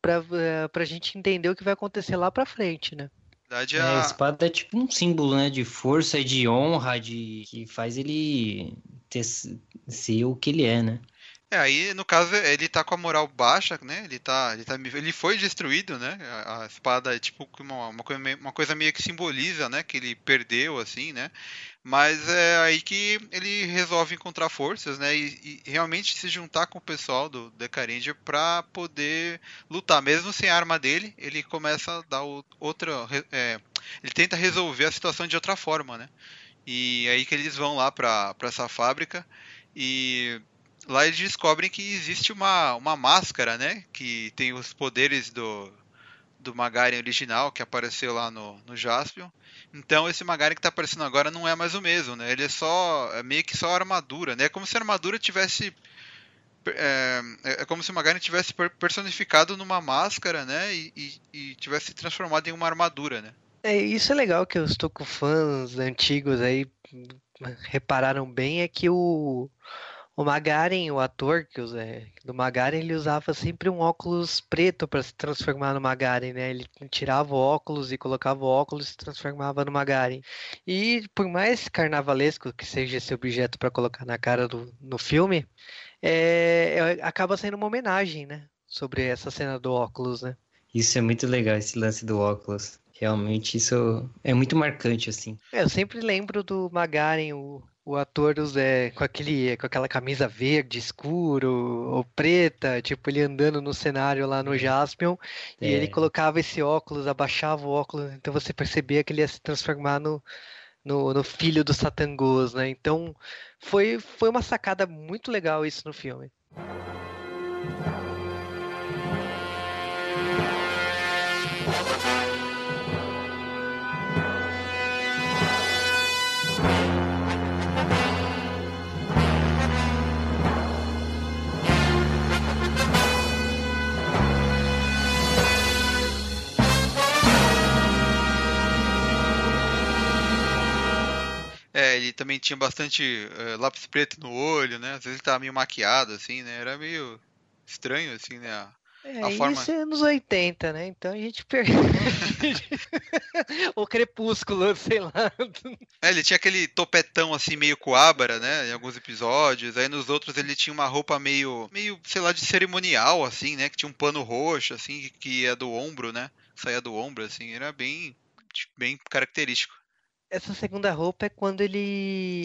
pra, uh, pra gente entender o que vai acontecer lá pra frente, né? A... É, a espada é tipo um símbolo, né? De força e de honra, de que faz ele ter, ser o que ele é, né? É, aí no caso ele tá com a moral baixa, né? Ele tá, ele tá, ele foi destruído, né? A, a espada é tipo uma, uma, coisa, uma coisa meio que simboliza, né? Que ele perdeu, assim, né? Mas é aí que ele resolve encontrar forças, né? E, e realmente se juntar com o pessoal do Decarendia para poder lutar, mesmo sem a arma dele, ele começa a dar outra, é, ele tenta resolver a situação de outra forma, né? E é aí que eles vão lá para essa fábrica e lá eles descobrem que existe uma, uma máscara, né? Que tem os poderes do, do Magaren original, que apareceu lá no, no Jaspion. Então esse Magaren que está aparecendo agora não é mais o mesmo, né? Ele é só. É meio que só armadura, né? É como se a armadura tivesse. É, é, é como se o Magaren tivesse personificado numa máscara, né? E, e, e tivesse se transformado em uma armadura, né? É, isso é legal que com fãs antigos aí repararam bem, é que o o Magaren, o ator que usa, é, do Magaren, ele usava sempre um óculos preto para se transformar no Magaren, né? Ele tirava o óculos e colocava o óculos e se transformava no Magaren. E por mais carnavalesco que seja esse objeto para colocar na cara do, no filme, é, é, acaba sendo uma homenagem, né? Sobre essa cena do óculos, né? Isso é muito legal, esse lance do óculos. Realmente isso é muito marcante, assim. É, eu sempre lembro do Magaren, o o ator é, com, aquele, com aquela camisa verde escuro ou preta, tipo ele andando no cenário lá no Jaspion, é. e ele colocava esse óculos, abaixava o óculos, então você percebia que ele ia se transformar no, no, no filho do Satangos, né? Então foi, foi uma sacada muito legal isso no filme. É, ele também tinha bastante uh, lápis preto no olho, né? Às vezes ele tava meio maquiado, assim, né? Era meio estranho, assim, né? A, é, a forma... isso é anos 80, né? Então a gente perdeu. *laughs* o crepúsculo, sei lá. É, ele tinha aquele topetão assim, meio coabra, né? Em alguns episódios. Aí nos outros ele tinha uma roupa meio, meio, sei lá, de cerimonial, assim, né? Que tinha um pano roxo, assim, que ia do ombro, né? Saía do ombro, assim. Era bem, bem característico. Essa segunda roupa é quando ele,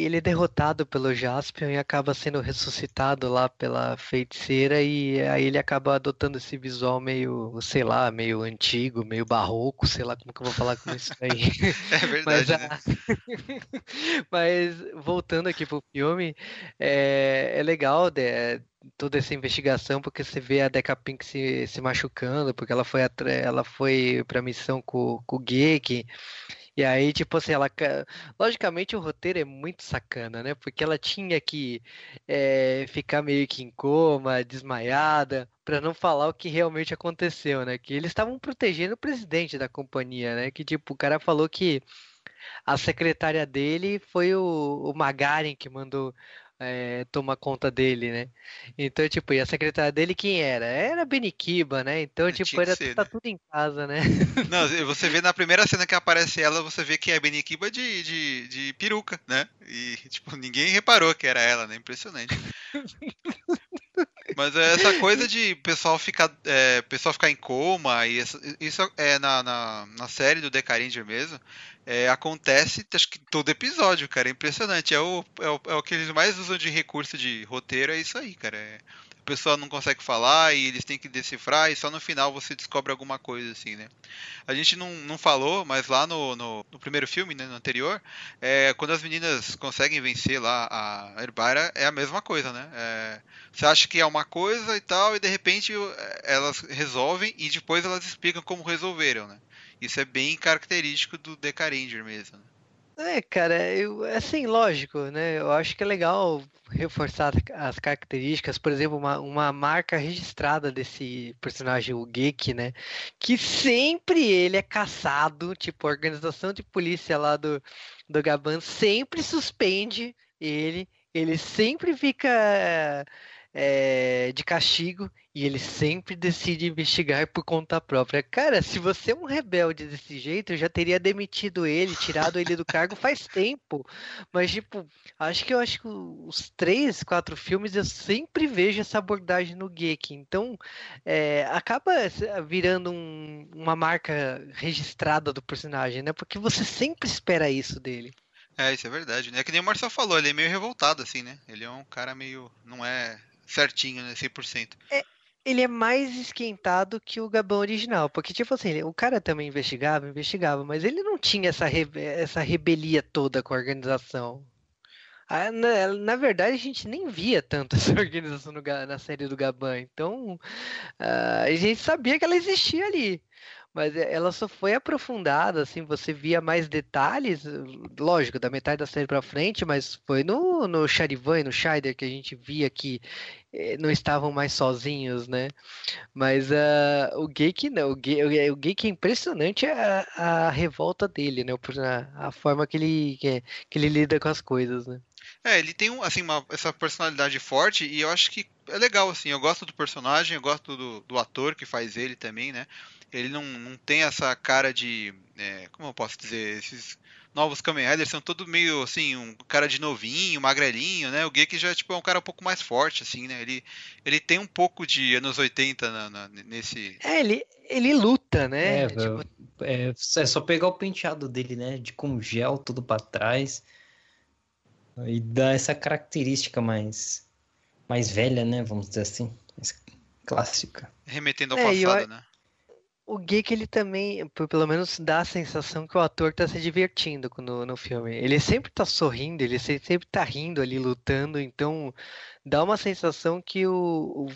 ele é derrotado pelo Jaspion e acaba sendo ressuscitado lá pela feiticeira e aí ele acaba adotando esse visual meio, sei lá, meio antigo, meio barroco, sei lá como que eu vou falar com isso aí. *laughs* É verdade, Mas, né? a- *laughs* Mas voltando aqui pro filme, é, é legal né, toda essa investigação, porque você vê a Deca Pink se, se machucando, porque ela foi, ela foi pra missão com, com o Geek. E aí, tipo assim, ela. ca- Logicamente o roteiro é muito sacana, né? Porque ela tinha que é, ficar meio que em coma, desmaiada, pra não falar o que realmente aconteceu, né? Que eles estavam protegendo o presidente da companhia, né? Que tipo, o cara falou que a secretária dele foi o, o Magarin que mandou é, tomar conta dele, né? Então, tipo, e a secretária dele quem era? Era a Beniquiba, né? Então, tipo, era ser, tá né? tudo em casa, né? *laughs* Não, *laughs* você vê na primeira cena que aparece ela, você vê que é a Benikiba de, de, de peruca, né? E, tipo, ninguém reparou que era ela, né? Impressionante. *laughs* Mas é essa coisa de pessoal ficar, é, pessoal ficar em coma, e essa- isso é na, na, na série do Decaranger mesmo, é, acontece acho que todo episódio, cara. É impressionante. É o, é, o, é o que eles mais usam de recurso de roteiro, é isso aí, cara. É, pessoa não consegue falar e eles têm que decifrar, e só no final você descobre alguma coisa, assim, né? A gente não, não falou, mas lá no, no, no primeiro filme, né, no anterior, é, quando as meninas conseguem vencer lá a Herbaira, é a mesma coisa, né? É, você acha que é uma coisa e tal, e de repente é, elas resolvem e depois elas explicam como resolveram, né? Isso é bem característico do Decaranger mesmo. Né? É, cara, eu, assim, lógico, né? Eu acho que é legal reforçar as características, por exemplo, uma, uma marca registrada desse personagem, o Geek, né? Que sempre ele é caçado, tipo, a organização de polícia lá do, do Gaban sempre suspende ele, ele sempre fica é, de castigo e ele sempre decide investigar por conta própria. Cara, se você é um rebelde desse jeito, eu já teria demitido ele, tirado ele do cargo faz *laughs* tempo. Mas, tipo, acho que eu acho que os três, quatro filmes eu sempre vejo essa abordagem no Geek. Então, é, acaba virando um- uma marca registrada do personagem, né? Porque você sempre espera isso dele. É, isso é verdade, né? É que nem o Marcel falou, ele é meio revoltado, assim, né? Ele é um cara meio. não é certinho, né? 100%. Ele é mais esquentado que o Gabão original, porque tipo assim, o cara também investigava, investigava, mas ele não tinha essa, rebe- essa rebelia toda com a organização. Na, na verdade, a gente nem via tanto *laughs* essa organização no na série do Gaban, então ah, a gente sabia que ela existia ali. Mas eh, ela só foi aprofundada, assim, você via mais detalhes, lógico, da metade da série pra frente, mas foi no, no Charivan e no Scheider que a gente via que eh, não estavam mais sozinhos, né? Mas ah, o Geek não, o Ge- o Geek é impressionante a, a revolta dele, né? A, a forma que ele, que, que ele lida com as coisas, né? É, ele tem um, assim, uma, essa personalidade forte e eu acho que é legal, assim. Eu gosto do personagem, eu gosto do, do ator que faz ele também, né? Ele não, não tem essa cara de. é, como eu posso dizer? Esses novos Kamen Riders são todos meio assim, um cara de novinho, magrelinho, né? O Geek já tipo, é um cara um pouco mais forte, assim, né? Ele, ele tem um pouco de anos 80 na- na- nesse. É, ele, ele luta, né? É, Tipo, velho, é, é só pegar o penteado dele, né? De com gel, tudo pra trás. E dá essa característica mais, mais velha, né? Vamos dizer assim. Mais clássica. Remetendo ao É, eu passado, a- né? O Geek, ele também, pelo menos dá a sensação que o ator tá se divertindo no, no filme. Ele sempre tá sorrindo, ele se- sempre tá rindo ali, lutando, então dá uma sensação que o, o-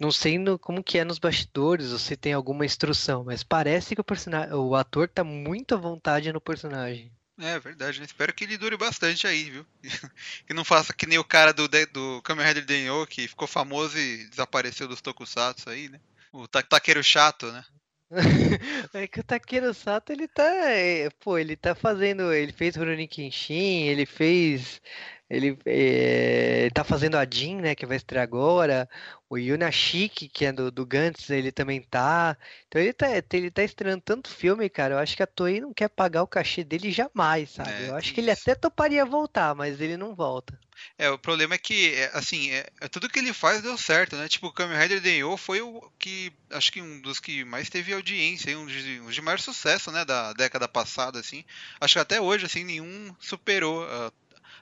não sei no- como que é nos bastidores, ou se tem alguma instrução, mas parece que o personagem, o ator tá muito à vontade no personagem. É verdade, né? Espero que ele dure bastante aí, viu? *laughs* que não faça que nem o cara do, do Kamen Rider Denyo, que ficou famoso e desapareceu dos tokusatsu aí, né? O ta taqueiro chato, né? *laughs* É que o Takeru Sato, ele tá, é, pô, ele tá fazendo, ele fez Rurouni Kenshin, ele fez, ele é, tá fazendo a Jin, né, que vai estrear agora, O Yunashiki, que é do, do Gantz, ele também tá. Então ele tá, ele tá estreando tanto filme, cara. Eu acho que a Toei não quer pagar o cachê dele jamais, sabe? É, eu acho que ele até toparia voltar, mas ele não volta. É, o problema é que, é, assim, é, é tudo que ele faz deu certo, né? Tipo, o Kamen Rider Denyo foi o que, acho que um dos que mais teve audiência, um de, um de maior sucesso, né, da década passada, assim. Acho que até hoje, assim, nenhum superou a,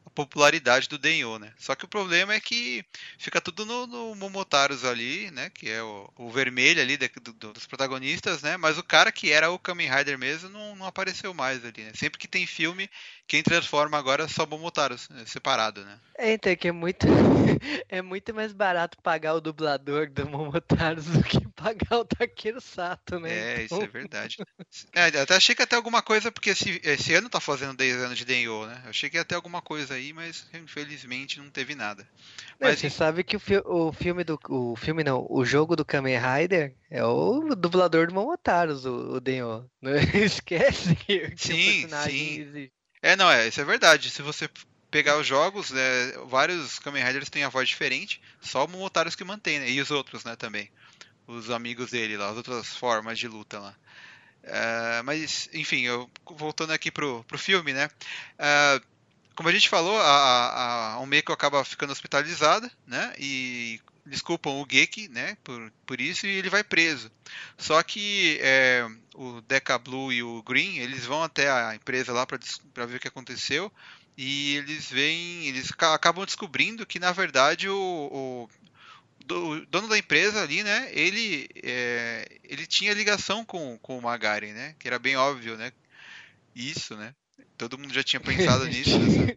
a popularidade do Denyo, né? Só que o problema é que fica tudo no, no Momotaros ali, né, que é o, o vermelho ali de- do- do- dos protagonistas, né? Mas o cara que era o Kamen Rider mesmo não, não apareceu mais ali, né? Sempre que tem filme, quem transforma agora é só Momotaros, né, separado, né? É, então, é que é muito, *laughs* é muito mais barato pagar o dublador do Momotaros do que pagar o Takeru Sato, né? É, isso Então, é verdade. *laughs* É, até achei que ia ter alguma coisa, porque esse, esse ano tá fazendo 10 anos de Denyo, né? Eu achei que ia ter alguma coisa aí, mas infelizmente não teve nada. né, Mas você sabe que o, fi- o filme do. O filme não, o jogo do Kamen Rider é o dublador do Momotaros, o, o Denho. Não *laughs* esquece que, que o Sim, personagem sim. existe. É, não, é, isso é verdade. Se você pegar os jogos, né, vários Kamen Riders têm a voz diferente, só o Momotaros que mantém, né? E os outros, né, também. Os amigos dele lá, as outras formas de luta lá. É, mas, enfim, eu, voltando aqui pro, pro filme, né? É, como a gente falou, a, a, a acaba ficando hospitalizada, né? E desculpam o Geki, né? Por, por isso, e ele vai preso. Só que é, o Deca Blue e o Green, eles vão até a empresa lá para ver o que aconteceu. E eles veem, eles ca- acabam descobrindo que na verdade o, o o dono da empresa ali, né? Ele, é, ele tinha ligação com, com o Magari, né? Que era bem óbvio, né? Isso, né? Todo mundo já tinha pensado *laughs* nisso. né?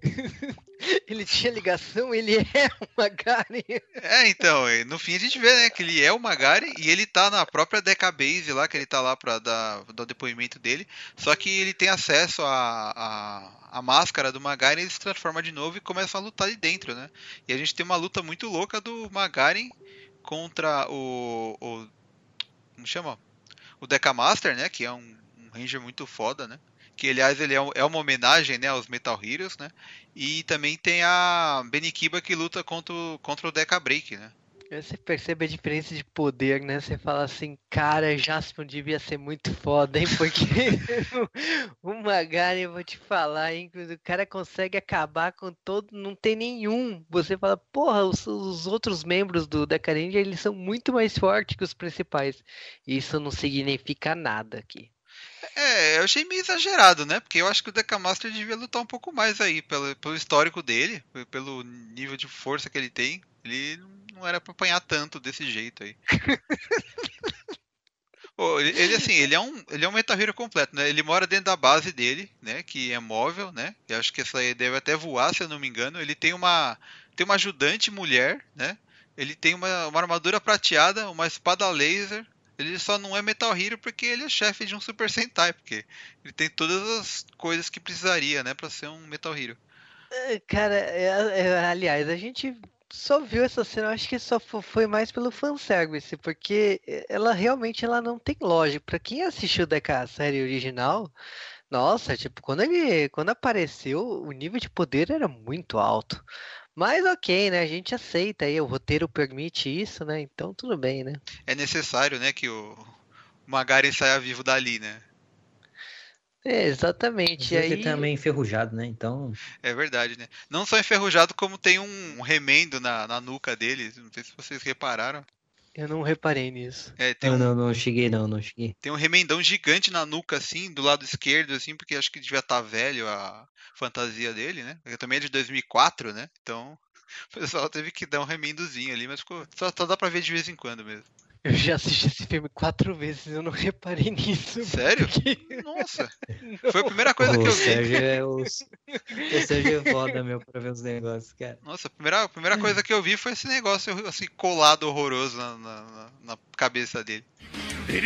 *laughs* Ele tinha ligação, ele *laughs* é uma Garen. É, então, no fim a gente vê, né, que ele é o Magari e ele tá na própria Decabase lá, que ele tá lá pra dar, dar o depoimento dele, só que ele tem acesso à a, máscara do Magari e ele se transforma de novo e começa a lutar ali dentro, né? E a gente tem uma luta muito louca do Magari contra o, o como chama? O Decamaster, né, que é um, um ranger muito foda, né? Que aliás ele é, um- é uma homenagem, né, aos Metal Heroes, né? E também tem a Benikiba que luta contra, o- contra o Deca Break, né? Você percebe a diferença de poder, né? Você fala assim, cara, Jaspion devia ser muito foda, hein? Porque *laughs* o Magari, eu vou te falar, hein? O cara consegue acabar com todo. Não tem nenhum. Você fala, porra, os, os outros membros do Deca Ranger, eles são muito mais fortes que os principais. Isso não significa nada aqui. É, eu achei meio exagerado, né? Porque eu acho que o Decamaster devia lutar um pouco mais aí, pelo, pelo histórico dele, pelo nível de força que ele tem. Ele não era pra apanhar tanto desse jeito aí. *laughs* Ele, assim, ele é um, ele é um Metal Hero completo, né? Ele mora dentro da base dele, né? Que é móvel, né? Eu acho que essa aí deve até voar, se eu não me engano. Ele tem uma, tem uma ajudante mulher, né? Ele tem uma, uma armadura prateada, uma espada laser. Ele só não é Metal Hero porque ele é chefe de um Super Sentai, porque ele tem todas as coisas que precisaria, né, para ser um Metal Hero. É, Cara, é- é- aliás, a gente só viu essa cena, acho que só fo- foi mais pelo fanservice, porque ela realmente ela não tem lógica. Pra quem assistiu da série original, nossa, tipo, quando ele quando apareceu, o nível de poder era muito alto. Mas ok, né? A gente aceita aí, o roteiro permite isso, né? Então tudo bem, né? É necessário, né, que o Magari saia vivo dali, né? É, exatamente. Aí, ele tá meio enferrujado, né? Então, É verdade, né? Não só enferrujado, como tem um, um remendo na, na nuca dele. Não sei se vocês repararam. eu não reparei nisso. É, tem não, um, não, não cheguei não, não cheguei. tem um remendão gigante na nuca, assim, do lado esquerdo, assim, porque acho que devia estar velho a fantasia dele, né? Porque também é de 2004, né? Então, *laughs* o pessoal teve que dar um remendozinho ali, mas ficou, só, só dá pra ver de vez em quando mesmo. Eu já assisti esse filme quatro vezes, eu não reparei *laughs* nisso. Sério? porque- Nossa! *laughs* Foi a primeira coisa que o eu vi. Sérgio é o... o Sérgio é foda, meu, pra ver os negócios, cara. Nossa, a primeira, a primeira coisa que eu vi foi esse negócio assim, colado horroroso na, na, na- na cabeça dele. エ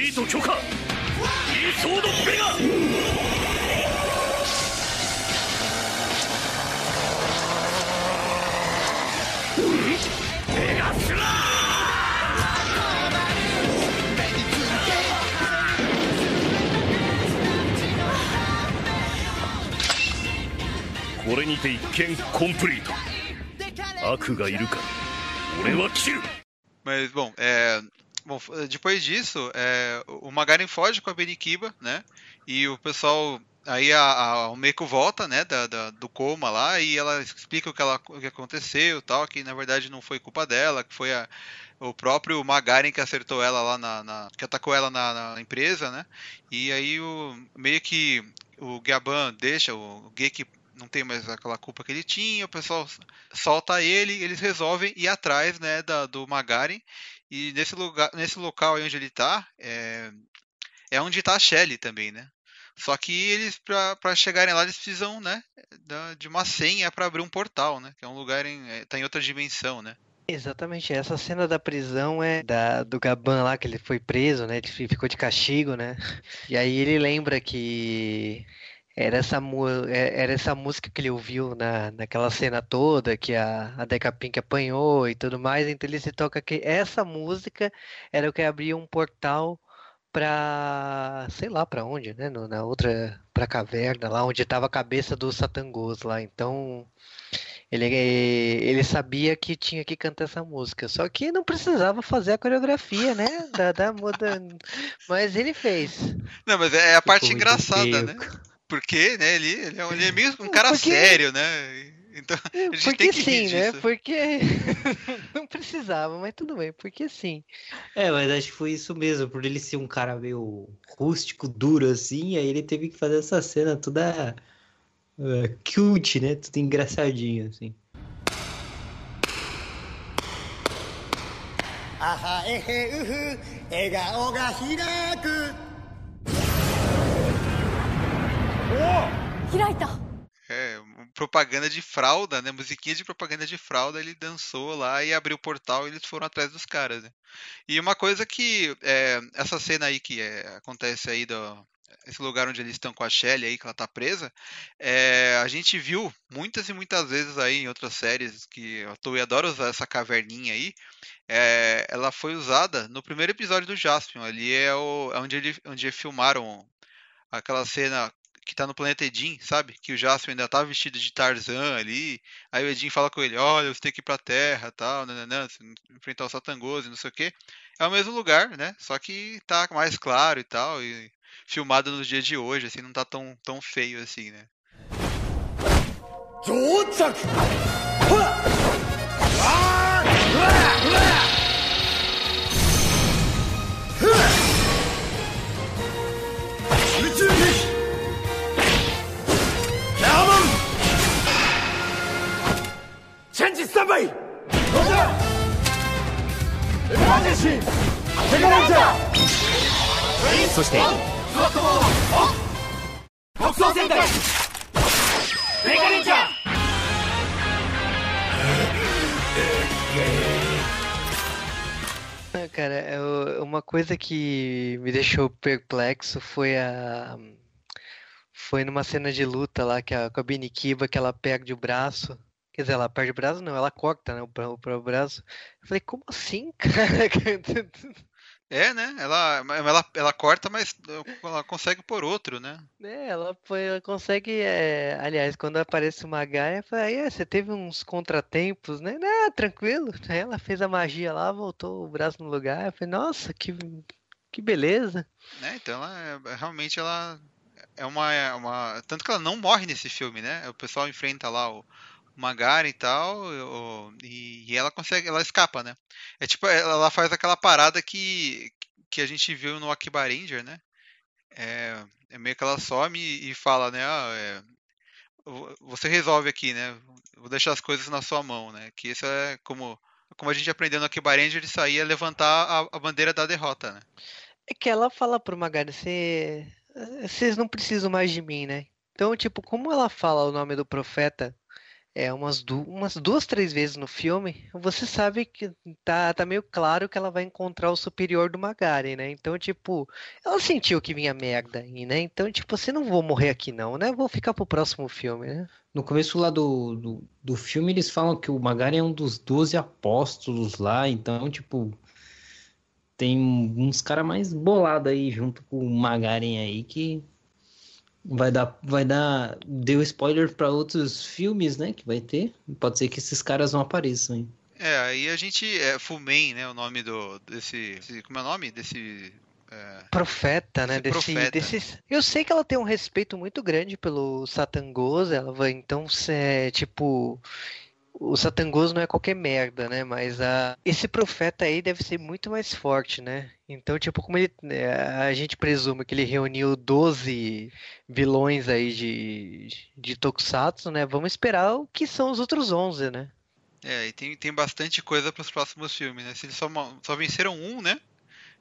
これにて一見コンプリート悪がいるか俺は切る Mas, bom, é, bom depois disso, é, o Magaren foge com a Benikiba, né? E o pessoal Aí a, a, o Meiko volta, né, da, da, do coma lá, e ela explica o que, ela, o que aconteceu tal, que na verdade não foi culpa dela, que foi a, o próprio Magaren que acertou ela lá na, na que atacou ela na, na, empresa, né? E aí o meio que o Gaban deixa o Geki não tem mais aquela culpa que ele tinha, o pessoal solta ele, eles resolvem ir atrás, né, da, do Magaren. E nesse lugar, nesse local onde ele está, é, é onde está a Shelly também, né? Só que eles, para chegarem lá, eles precisam, né, de uma senha para abrir um portal, né? Que é um lugar em, é, tá em outra dimensão, né? Exatamente, essa cena da prisão é da, do Gaban lá, que ele foi preso, né? Ele ficou de castigo, né? E aí ele lembra que era essa, é, era essa música que ele ouviu na, naquela cena toda, que a, a Deca Pink apanhou e tudo mais, então ele se toca que essa música era o que abria um portal para sei lá para onde, né? No, na outra para caverna lá onde estava a cabeça do Satangos lá. Então ele ele sabia que tinha que cantar essa música, só que não precisava fazer a coreografia, né? Da, da moda, mas ele fez. Não, mas é a parte engraçada, né? Porque, né? Ele, ele, é, ele é meio um cara Porque... sério, né? Então, a gente porque tem que sim, né? Disso. Porque *laughs* não precisava, mas tudo bem, porque sim. É, mas acho que foi isso mesmo, por ele ser um cara meio rústico, duro assim, aí ele teve que fazer essa cena toda uh, cute, né? Tudo engraçadinho, assim. Aha, É, propaganda de fralda, né? Musiquinha de propaganda de fralda, ele dançou lá e abriu o portal e eles foram atrás dos caras, né? E uma coisa que é, essa cena aí que é, acontece aí do esse lugar onde eles estão com a Shelly aí que ela tá presa, é, a gente viu muitas e muitas vezes aí em outras séries que eu tô, adoro usar essa caverninha aí. É, ela foi usada no primeiro episódio do Jaspion. Ali é, o, é onde, ele, onde filmaram aquela cena que tá no planeta Edin, sabe? Que o Jasper ainda tá vestido de Tarzan ali. Aí o Edin fala com ele: Olha, você tem que ir pra Terra tal, nananã, enfrentar o Satangoso e não sei o que. É o mesmo lugar, né? Só que tá mais claro e tal. E filmado nos dias de hoje, assim, não tá tão, tão feio assim, né? Stand そして北総戦隊メカレンジャー Cara, uma coisa que me deixou perplexo foi a. Foi numa cena de luta lá que a, com a Binikiba, que ela perde o braço Quer dizer, ela perde o braço? Não, ela corta né, o, o, o braço. Eu falei, como assim, *laughs* cara? É, né? Ela, ela, ela corta, mas ela consegue por outro, né? É, ela, ela consegue. É... Aliás, quando aparece uma gaia, aí é, você teve uns contratempos, né? Não, tranquilo. Aí ela fez a magia lá, voltou o braço no lugar. Eu falei, nossa, que, que beleza. É, então ela é, realmente ela é uma, é uma. Tanto que ela não morre nesse filme, né? O pessoal enfrenta lá o Magari e tal, e, e, ela consegue, ela escapa, né? É tipo, ela faz aquela parada que, que a gente viu no Akiba Ranger, né? É, é meio que ela some e, fala, né? Ah, é, você resolve aqui, né? Vou deixar as coisas na sua mão, né? Que isso é como, como a gente aprendeu no Akiba Ranger, isso aí é levantar a, a bandeira da derrota, né? É que ela fala pro Magari, vocês não precisam mais de mim, né? Então, tipo, como ela fala o nome do profeta é, umas, du umas duas, três vezes no filme, você sabe que tá, tá meio claro que ela vai encontrar o superior do Magari, né? Então, tipo, ela sentiu que vinha merda aí, né? Então, tipo, assim, não vou morrer aqui não, né? Vou ficar pro próximo filme, né? No começo lá do, do, do filme, eles falam que o Magari é um dos doze apóstolos lá, então, tipo, tem uns caras mais bolados aí junto com o Magaren aí que Vai dar, vai dar, deu spoiler para outros filmes, né? Que vai ter. Pode ser que esses caras não apareçam, hein? É, aí a gente. É né? O nome do. desse. Como é o nome? Desse. É... Profeta, né? Desse, profeta. Desses... Eu sei que ela tem um respeito muito grande pelo Satangos, ela vai então ser tipo o Satangoso não é qualquer merda, né? Mas a, esse profeta aí deve ser muito mais forte, né? Então, tipo, como ele, é, a gente presume que ele reuniu 12 vilões aí de, de Tokusatsu, né? Vamos esperar o que são os outros 11, né? É, e tem, tem bastante coisa para os próximos filmes, né? Se eles só, só venceram um, né?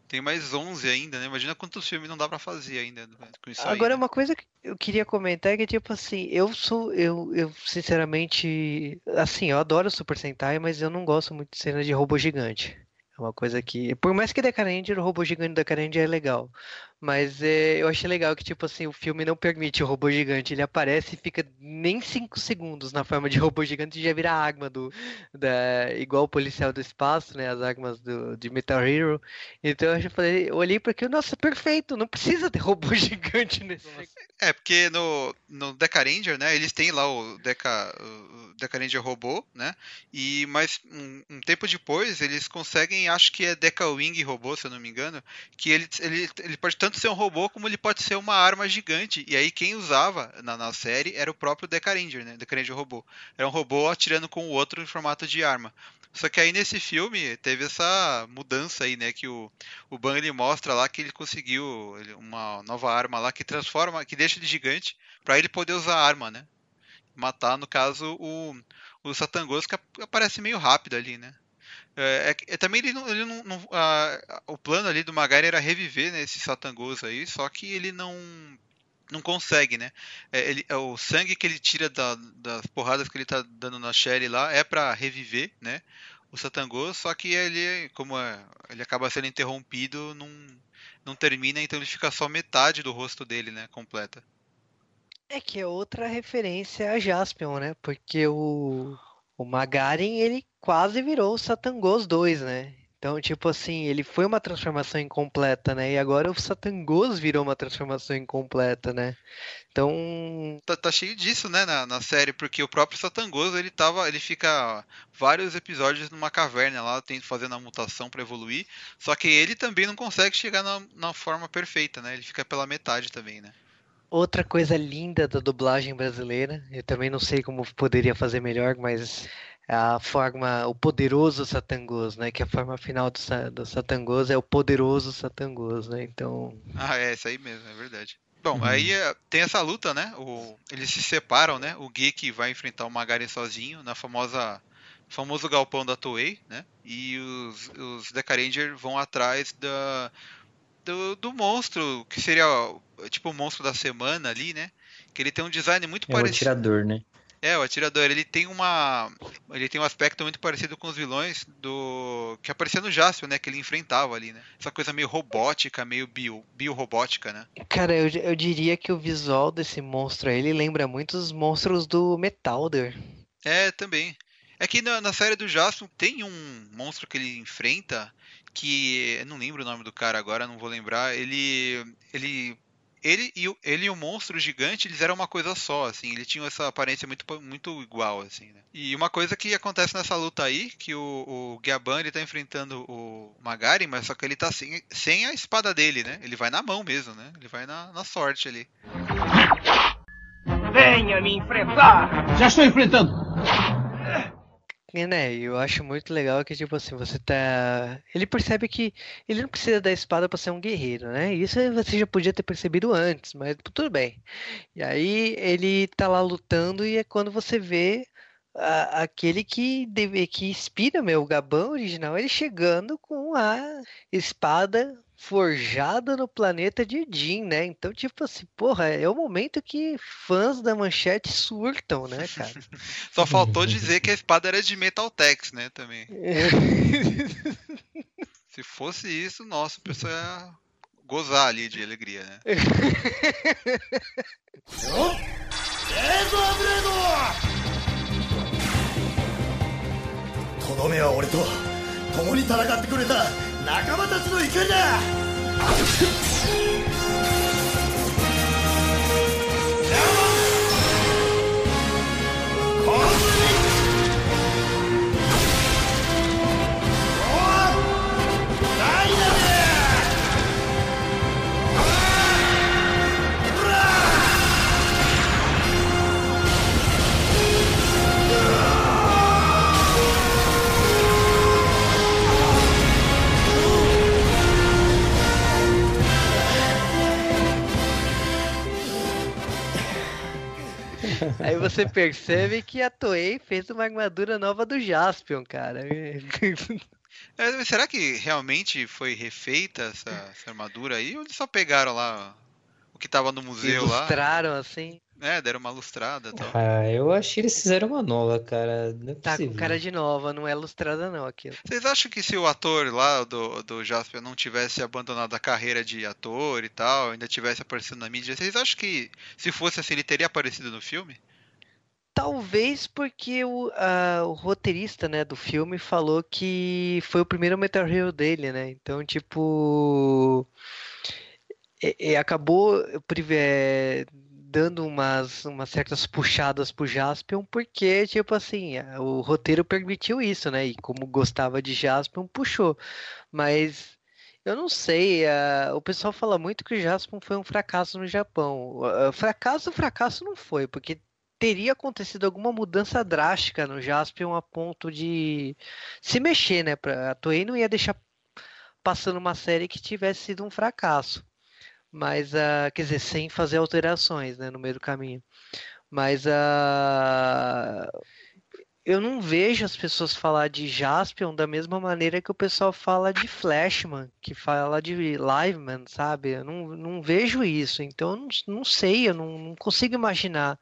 Tem mais 11 ainda, né? Imagina quantos filmes não dá para fazer ainda com isso Agora, aí, né? uma coisa que eu queria comentar é que, tipo assim, eu sou, eu, eu sinceramente, assim, eu adoro Super Sentai, mas eu não gosto muito de cena de robô gigante. É uma coisa que, por mais que Decarendia, o robô gigante da Decarendia é legal, mas é, eu achei legal que, tipo assim, o filme não permite o robô gigante. Ele aparece e fica nem 5 segundos na forma de robô gigante e já vira a arma do. Da, igual o policial do espaço, né? As armas do, de Metal Hero. Então eu já falei, eu olhei porque, nossa, perfeito, não precisa ter robô *laughs* gigante nesse. É, porque no, no Deca Ranger, né? Eles têm lá o Deca, o Deca Ranger robô, né? E, mas um, um tempo depois eles conseguem, acho que é Deca Wing robô, se eu não me engano, que ele, ele, ele pode tanto tanto ser um robô como ele pode ser uma arma gigante. E aí quem usava na, na série era o próprio Decaranger, né? Decaranger robô. Era um robô atirando com o outro em formato de arma. Só que aí nesse filme teve essa mudança aí, né? Que o, o Ban ele mostra lá que ele conseguiu uma nova arma lá que transforma, que deixa ele gigante para ele poder usar a arma, né? Matar, no caso, o, o Satangos que aparece meio rápido ali, né? É, é, é, também ele não, ele não, não a, o plano ali do Magari era reviver né, esse Satangos aí, só que ele não não consegue, né? É, ele, é o sangue que ele tira da, das porradas que ele tá dando na Sherry lá é para reviver, né? O Satangos, só que ele, como é, ele acaba sendo interrompido, não, não termina, então ele fica só metade do rosto dele, né? Completa. É que é outra referência a Jaspion, né? Porque o, o Magarin, ele quase virou o Satangos 2, né? Então, tipo assim, ele foi uma transformação incompleta, né? E agora o Satangos virou uma transformação incompleta, né? Então. Tá, tá cheio disso, né, na, na, série, porque o próprio Satangos, ele tava. ele fica vários episódios numa caverna lá, tem, fazendo a mutação para evoluir. Só que ele também não consegue chegar na, na forma perfeita, né? Ele fica pela metade também, né? Outra coisa linda da dublagem brasileira, eu também não sei como poderia fazer melhor, mas a forma, o poderoso Satangos, né? Que a forma final do, do Satangos é o poderoso Satangos, né? Então. Ah, é, isso aí mesmo, é verdade. Bom, uhum. aí eh, tem essa luta, né? O, eles se separam, né? O Geek vai enfrentar o Magaren sozinho na famosa famoso galpão da Toei, né? E os, os Deca Ranger vão atrás da, do, do monstro, que seria tipo o monstro da semana ali, né? Que ele tem um design muito é parecido. O atirador, né? É, o atirador, ele tem uma. Ele tem um aspecto muito parecido com os vilões do. que aparecia no Jaspion, né? Que ele enfrentava ali, né? Essa coisa meio robótica, meio bio, biorobótica, né? Cara, eu, eu diria que o visual desse monstro aí, ele lembra muito os monstros do Metalder. É, também. É que na, na série do Jaspion tem um monstro que ele enfrenta que. Eu não lembro o nome do cara agora, não vou lembrar. Ele. Ele ele e, o, ele e o monstro gigante, eles eram uma coisa só, assim, eles tinham essa aparência muito, muito igual, assim, né? E uma coisa que acontece nessa luta aí, que o, o Gyaban, ele tá enfrentando o Magari, mas só que ele tá sem, sem a espada dele, né? Ele vai na mão mesmo, né? Ele vai na, na sorte ali. Venha me enfrentar! Já estou enfrentando! E, né, eu acho muito legal que, tipo assim, você tá. Ele percebe que ele não precisa da espada para ser um guerreiro, né? Isso você já podia ter percebido antes, mas tudo bem. E aí ele tá lá lutando e é quando você vê a, aquele que deve, que inspira meu o Gabão original, ele chegando com a espada forjada no planeta de Jin, né? Então, tipo assim, porra, é o momento que fãs da manchete surtam, né, cara? *laughs* Só faltou dizer que a espada era de Metaltex, né, também. Se fosse isso, nossa, o pessoal ia gozar ali de alegria, né? *laughs* とどめは俺と共に戦ってくれた仲間たちの怒りだ！*laughs* *laughs* Aí você percebe que a Toei fez uma armadura nova do Jaspion, cara. *laughs* É, será que realmente foi refeita essa, essa, armadura aí? Ou eles só pegaram lá o que tava no museu Ilustraram, lá? Ilustraram assim. É, deram uma lustrada tal. Ah, eu acho que eles fizeram uma nova, cara. Não é tá com cara de nova, não é lustrada não aquilo. Vocês acham que se o ator lá do, do Jasper não tivesse abandonado a carreira de ator e tal, ainda tivesse aparecido na mídia, vocês acham que se fosse assim ele teria aparecido no filme? Talvez porque o, o roteirista né, do filme falou que foi o primeiro Metal Hero dele, né? Então, tipo. E, e acabou é, dando umas, umas certas puxadas pro Jaspion, porque, tipo assim, o roteiro permitiu isso, né? E como gostava de Jaspion, puxou. Mas eu não sei, uh, o pessoal fala muito que o Jaspion foi um fracasso no Japão. Uh, fracasso, fracasso não foi, porque teria acontecido alguma mudança drástica no Jaspion a ponto de se mexer, né? Pra, a Toei não ia deixar passando uma série que tivesse sido um fracasso mas uh, quer dizer, sem fazer alterações né, no meio do caminho. Mas uh, eu não vejo as pessoas falar de Jaspion da mesma maneira que o pessoal fala de Flashman, que fala de Liveman, sabe? Eu não, não vejo isso, então eu não, não sei, eu não, não consigo imaginar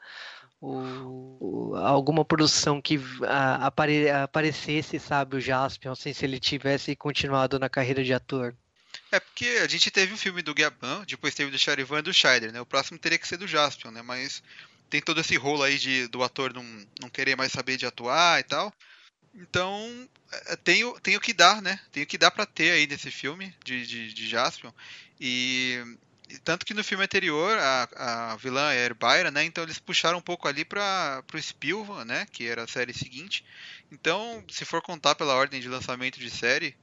o, o, alguma produção que a, apare, aparecesse, sabe, o Jaspion, assim, se ele tivesse continuado na carreira de ator. É porque a gente teve um filme do Gaban, depois teve do Charivan e do Scheider, né? O próximo teria que ser do Jaspion, né? Mas tem todo esse rolo aí de, do ator não, não querer mais saber de atuar e tal. Então, é, tenho, tenho que dar, né? Tenho que dar pra ter aí nesse filme de, de, de Jaspion. E, e, tanto que no filme anterior, a, a vilã é Erbaira, né? Então eles puxaram um pouco ali para pro Spilvan, né? Que era a série seguinte. Então, se for contar pela ordem de lançamento de série,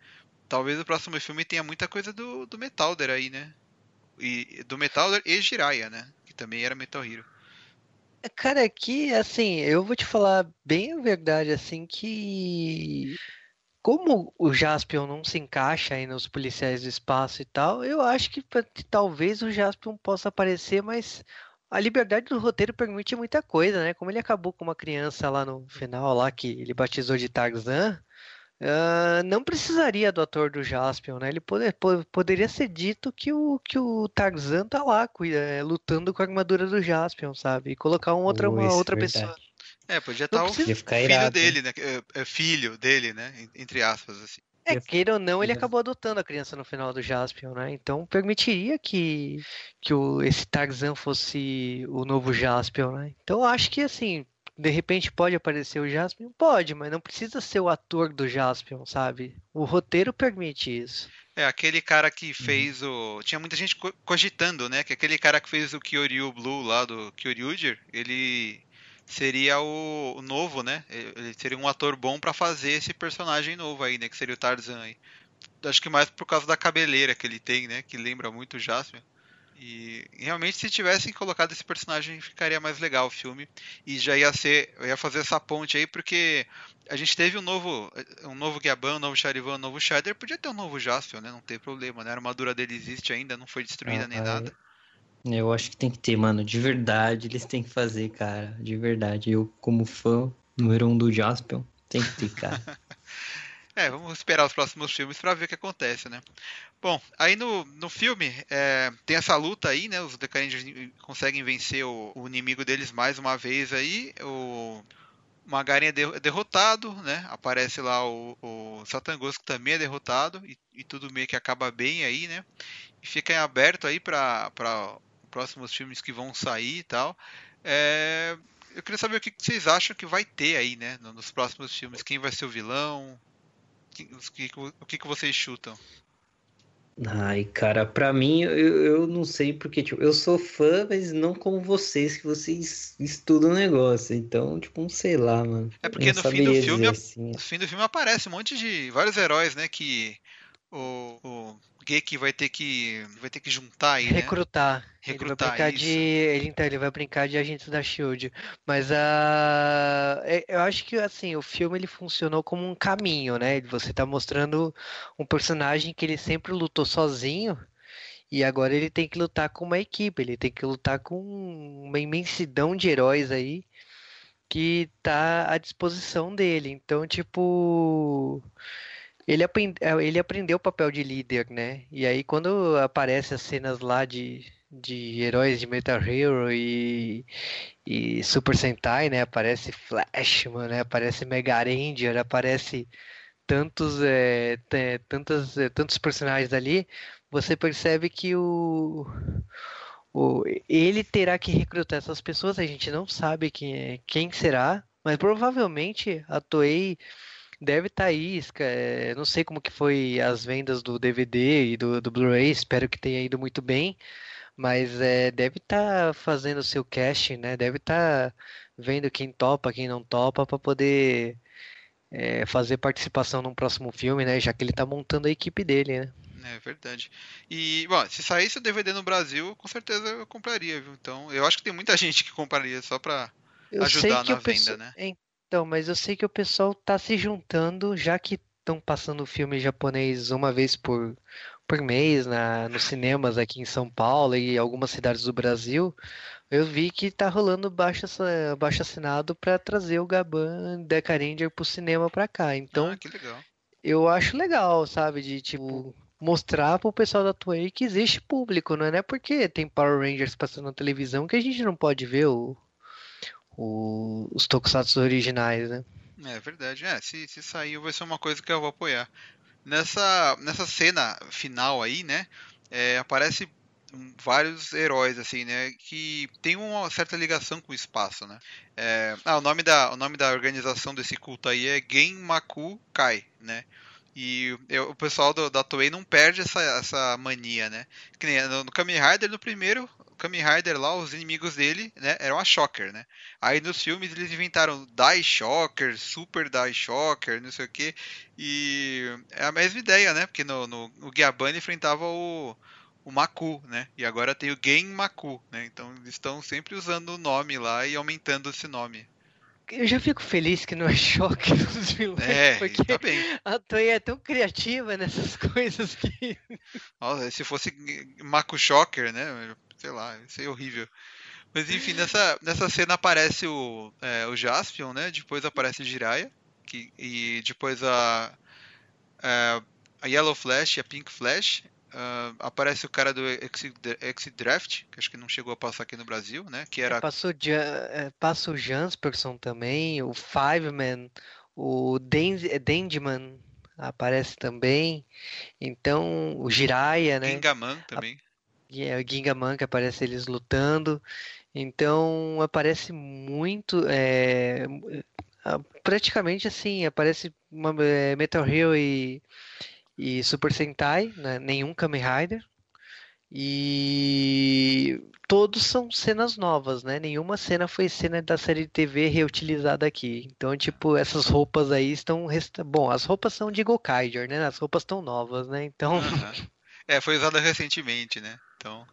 talvez o próximo filme tenha muita coisa do, do Metalder aí, né? E, do Metalder e Jiraiya, né? Que também era Metal Hero. Cara, aqui, assim, eu vou te falar bem a verdade, assim, que como o Jaspion não se encaixa aí nos policiais do espaço e tal, eu acho que talvez o Jaspion possa aparecer, mas a liberdade do roteiro permite muita coisa, né? Como ele acabou com uma criança lá no final, lá que ele batizou de Tarzan, Uh, não precisaria do ator do Jaspion, né? Ele poder, poderia ser dito que o, que o Tarzan tá lá cuida, é, lutando com a armadura do Jaspion, sabe? E colocar um outra, uma outra é pessoa. É, podia estar o filho irado, dele, né? É, é, filho dele, né? Entre aspas, assim. É, queira ou não, ele acabou adotando a criança no final do Jaspion, né? Então permitiria que, que o, esse Tarzan fosse o novo Jaspion, né? Então acho que assim, de repente pode aparecer o Jaspion? Pode, mas não precisa ser o ator do Jaspion, sabe? O roteiro permite isso. É, aquele cara que uhum. fez o. Tinha muita gente cogitando, né? Que aquele cara que fez o Kyoryu Blue lá do Kyoryuger, ele seria o, o, novo, né? Ele seria um ator bom para fazer esse personagem novo aí, né? Que seria o Tarzan aí. Acho que mais por causa da cabeleira que ele tem, né? Que lembra muito o Jaspion. E realmente se tivessem colocado esse personagem ficaria mais legal o filme e já ia ser, ia fazer essa ponte aí porque a gente teve um novo, um novo Gaban, um novo Charivan, um novo Shader, podia ter um novo Jaspion, né? Não tem problema, né? A armadura dele existe ainda, não foi destruída ah, nem nada. Eu acho que tem que ter, mano, de verdade eles têm que fazer, cara, de verdade. Eu como fã número um do Jaspion, tem que ter, cara. *laughs* É, vamos esperar os próximos filmes para ver o que acontece, né? Bom, aí no, no filme é, tem essa luta aí, né? Os Decarangers conseguem vencer o, o, inimigo deles mais uma vez aí. O Magarin é, é derrotado, né? Aparece lá o, o Satangos que também é derrotado e, e, tudo meio que acaba bem aí, né? E fica em aberto aí para próximos filmes que vão sair e tal. É, eu queria saber o que vocês acham que vai ter aí, né? Nos próximos filmes. Quem vai ser o vilão? O que, que vocês chutam? Ai, cara, pra mim, eu, eu não sei porque, tipo, eu sou fã, mas não como vocês, que vocês estudam o negócio. Então, tipo, não sei lá, mano. É porque no fim do filme, assim. no fim do filme aparece um monte de vários heróis, né, que o, o que vai ter que vai ter que juntar aí, né? recrutar. Recrutar ele vai brincar isso. de ele então ele vai brincar de agentes da Shield, mas a uh, eu acho que assim, o filme ele funcionou como um caminho, né? Você tá mostrando um personagem que ele sempre lutou sozinho E agora ele tem que lutar com uma equipe, ele tem que lutar com uma imensidão de heróis aí que tá à disposição dele. Então, tipo, ele, aprend... ele aprendeu o papel de líder, né? E aí quando aparecem as cenas lá de, de heróis de Metal Hero e, e Super Sentai, né? Aparece Flashman, né? Aparece Mega Ranger, aparece tantos, é, tantos, é, tantos personagens ali, você percebe que o, o, ele terá que recrutar essas pessoas, a gente não sabe quem, quem será, mas provavelmente a Toei deve estar tá aí, é, não sei como que foi as vendas do DVD e do, do Blu-ray, espero que tenha ido muito bem, mas é, deve estar tá fazendo o seu casting, né? Deve estar tá vendo quem topa, quem não topa, para poder é, fazer participação num próximo filme, né? Já que ele está montando a equipe dele, né? É verdade. E, bom, se saísse o DVD no Brasil, com certeza eu compraria, viu? Então, eu acho que tem muita *laughs* gente que compraria só pra eu ajudar na venda, pessoal... né? Então, mas eu sei que o pessoal tá se juntando, já que estão passando filme japonês uma vez por, por mês na, nos cinemas aqui em São Paulo e algumas cidades do Brasil. Eu vi que tá rolando baixo, baixo assinado para trazer o Gaban Deca Ranger pro cinema pra cá. Então, ah, eu acho legal, sabe? De tipo mostrar pro pessoal da Toei que existe público, não é, não é porque tem Power Rangers passando na televisão que a gente não pode ver o, o, os Tokusatsu originais, né? É verdade, é, se, se sair vai ser uma coisa que eu vou apoiar. Nessa, nessa cena final aí, né, é, aparece vários heróis assim, né, que tem uma certa ligação com o espaço, né. É, ah, o nome da o nome da organização desse culto aí é Genmaku Kai, né. E eu, o pessoal do, da Toei não perde essa, essa mania, né? Que nem no, no Kamen Rider, no primeiro Kamen Rider lá, os inimigos dele, né, eram a Shocker, né? Aí nos filmes eles inventaram Die Shocker, Super Die Shocker, não sei o que. E é a mesma ideia, né? Porque no, no, Giaban enfrentava o, o Maku, né? E agora tem o Gen Maku, né? Então eles estão sempre usando o nome lá e aumentando esse nome eu já fico feliz que não é choque *laughs* dos vilões, é, porque tá a Toei é tão criativa nessas *laughs* coisas que. Nossa, se fosse Mako Shocker, né? Sei lá, isso é horrível. Mas enfim, nessa, nessa cena aparece o, é, o Jaspion, né? Depois aparece Jiraiya, que, e depois a, a, a Yellow Flash e a Pink Flash. Uh, aparece o cara do X-Draft, que acho que não chegou a passar aqui no Brasil, né? Que era... É, passou, é, passa o Jansperson também, o Fiveman, o Dendiman aparece também. Então, o Jiraiya, né? Gingaman também. É, o Gingaman que aparece eles lutando. Então, aparece muito... É, praticamente assim, aparece uma, é, Metal Hero e e Super Sentai, né? nenhum Kamen Rider. E todos são cenas novas, né? Nenhuma cena foi cena da série de TV reutilizada aqui. Então, tipo, essas roupas aí estão. Resta... Bom, as roupas são de Gokaiger, né? As roupas estão novas, né? Então. Uhum. É, foi usada recentemente, né? Então.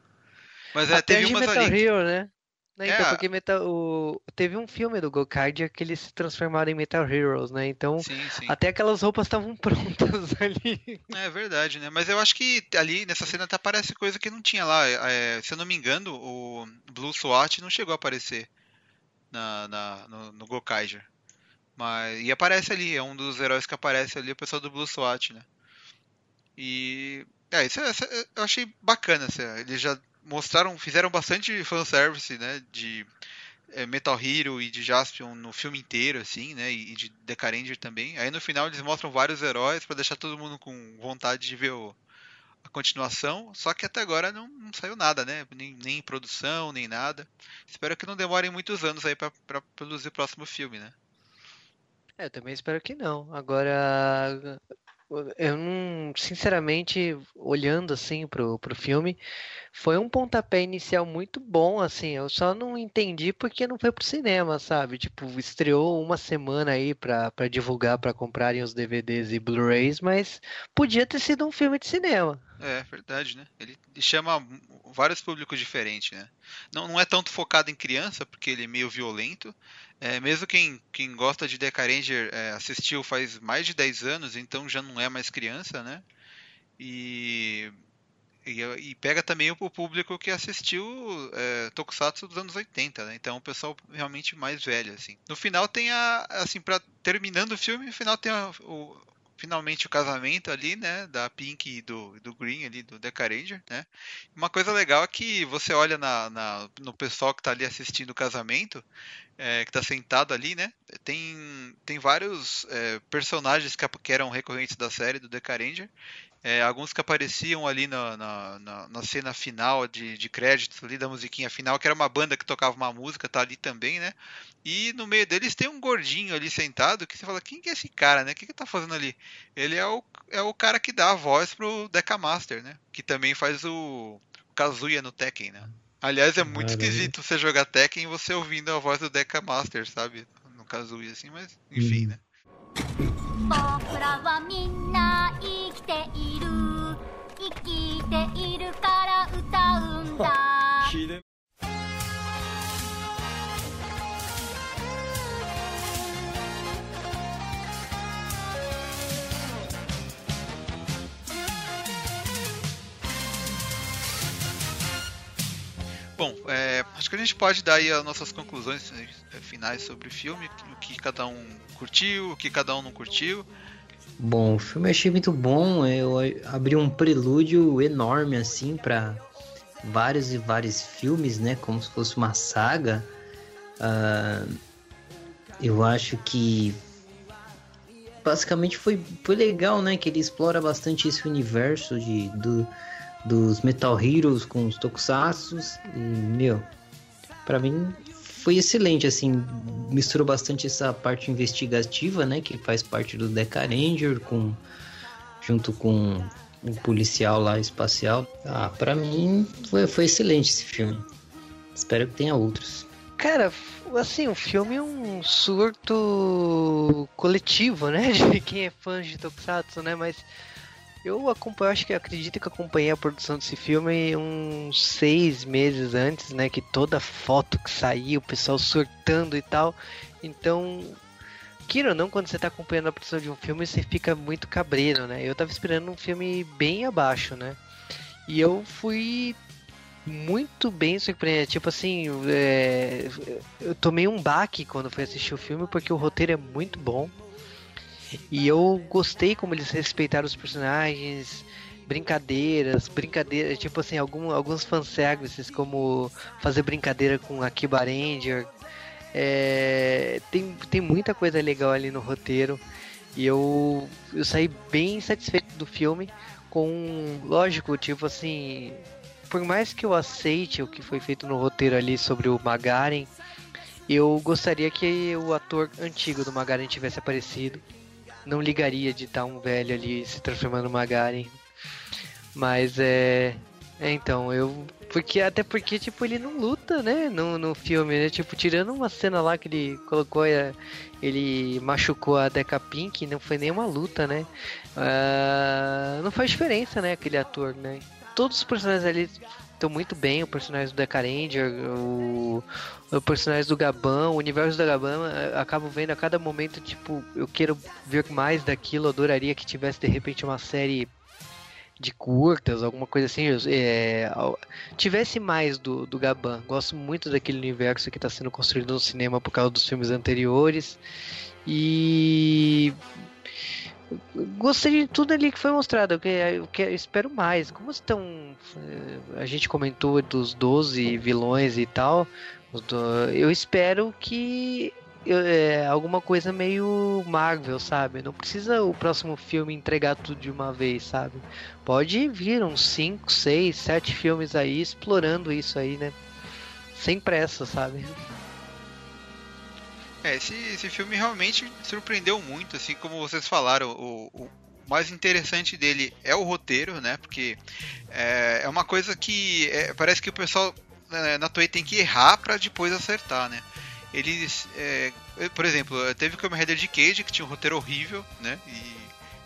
Mas é, Até teve de umas Metal ali. Hero, né? Né, então, É. porque Metal, o, teve um filme do Gokardia que eles se transformaram em Metal Heroes, né? Então, Sim, sim. até aquelas roupas estavam *laughs* prontas ali. É verdade, né? Mas eu acho que ali nessa cena até aparece coisa que não tinha lá. É, se eu não me engano, o Blue SWAT não chegou a aparecer na, na- no, no Gokaiger. Mas, e aparece ali, é um dos heróis que aparece ali, o pessoal do Blue SWAT, né? E. É, isso, é- isso é- eu achei bacana. assim, eles já mostraram, fizeram bastante fanservice, né? De é, Metal Hero e de Jaspion no filme inteiro, assim, né? E de Decaranger também. Aí no final eles mostram vários heróis pra deixar todo mundo com vontade de ver o- a continuação. Só que até agora não, não saiu nada, né? Nem, nem em produção, nem nada. Espero que não demorem muitos anos aí pra produzir o próximo filme, né? É, eu também espero que não. Agora, eu não, sinceramente, olhando assim pro, pro filme, foi um pontapé inicial muito bom, assim. Eu só não entendi porque não foi pro cinema, sabe? Tipo, estreou uma semana aí pra divulgar, pra comprarem os DVDs e Blu-rays, mas podia ter sido um filme de cinema. É, verdade, né? Ele chama vários públicos diferentes, né? Não, não é tanto focado em criança, porque ele é meio violento. É, mesmo quem, quem gosta de Deca Ranger é, assistiu faz mais de 10 anos, então já não é mais criança, né? E E, e, pega também o, público que assistiu é, Tokusatsu dos anos 80, né? Então o pessoal realmente mais velho, assim. No final tem a, assim, para terminando o filme, no final tem a, o, finalmente o casamento ali, né, da Pink e do, do Green ali, do Deca Ranger, né. Uma coisa legal é que você olha na, na no pessoal que está ali assistindo o casamento, é, que está sentado ali, né, tem, tem vários é, personagens que, que, eram recorrentes da série do Deca Ranger, é, alguns que apareciam ali na, na, na, na cena final de, de, créditos ali da musiquinha final, que era uma banda que tocava uma música, tá ali também, né? E no meio deles tem um gordinho ali sentado que você fala, quem que é esse cara, né? O que que tá fazendo ali? Ele é o, é o cara que dá a voz pro Deca Master, né? Que também faz o Kazuya no Tekken, né? Aliás, é muito esquisito você jogar Tekken e você ouvindo a voz do Deca Master, sabe? No Kazuya, assim, mas enfim, hum. né? 僕らはみんな生きている生きているから歌うんだ *laughs* Bom, é, acho que a gente pode dar aí as nossas conclusões é, finais sobre o filme, o que cada um curtiu, o que cada um não curtiu. Bom, o filme eu achei muito bom. Eu abri um prelúdio enorme assim para vários e vários filmes, né? Como se fosse uma saga. Uh, eu acho que basicamente foi, foi legal, né? Que ele explora bastante esse universo de, do, dos Metal Heroes com os Tokusatsu. E, meu, para mim foi excelente, assim, misturou bastante essa parte investigativa, né, que faz parte do Deca Ranger, com, junto com o policial lá espacial. Ah, para mim foi, foi excelente esse filme. Espero que tenha outros. Cara, assim, o filme é um surto coletivo, né? *laughs* De quem é fã de Tokusatsu, né? Mas eu acompanho, acho que acredito que acompanhei a produção desse filme uns seis meses antes, né? Que toda foto que saiu, o pessoal surtando e tal. Então, queira ou não, quando você tá acompanhando a produção de um filme, você fica muito cabreiro, né? Eu tava esperando um filme bem abaixo, né? E eu fui muito bem surpreendido. Tipo assim, é... eu tomei um baque quando fui assistir o filme, porque o roteiro é muito bom. E eu gostei como eles respeitaram os personagens, brincadeiras, brincadeiras, tipo assim, algum, alguns fanservices, como fazer brincadeira com a Kiba Ranger. É, tem, tem muita coisa legal ali no roteiro. E eu, eu saí bem satisfeito do filme. Com, lógico, tipo assim, por mais que eu aceite o que foi feito no roteiro ali sobre o Magaren, eu gostaria que o ator antigo do Magaren tivesse aparecido não ligaria de estar um velho ali se transformando no Magaren. Mas é. É, então, eu. Porque, até porque, tipo, ele não luta, né? No, no filme, né? Tipo, tirando uma cena lá que ele colocou, é, ele machucou a Deca Pink, não foi nenhuma luta, né? Uh, não faz diferença, né? Aquele ator, né? Todos os personagens ali estão muito bem, o personagem do Deca Ranger, o, o personagem do Gabão, o universo da Gabão, eh, acabo vendo a cada momento, tipo, eu quero ver mais daquilo, adoraria que tivesse de repente uma série de curtas, alguma coisa assim, é, tivesse mais do, do Gaban. Gosto muito daquele universo que está sendo construído no cinema por causa dos filmes anteriores. E gostei de tudo ali que foi mostrado. Eu, eu, eu espero mais. Como estão. Eh, a gente comentou dos 12 vilões e tal. Eu espero que é, alguma coisa meio Marvel, sabe? Não precisa o próximo filme entregar tudo de uma vez, sabe? Pode vir uns 5, 6, 7 filmes aí explorando isso aí, né? Sem pressa, sabe? É, esse, esse filme realmente surpreendeu muito, assim como vocês falaram. O, o mais interessante dele é o roteiro, né? Porque é, é uma coisa que é, parece que o pessoal né, na Toei tem que errar para depois acertar, né? Eles, é, por exemplo, teve o Kamen Rider de Cage que tinha um roteiro horrível, né? E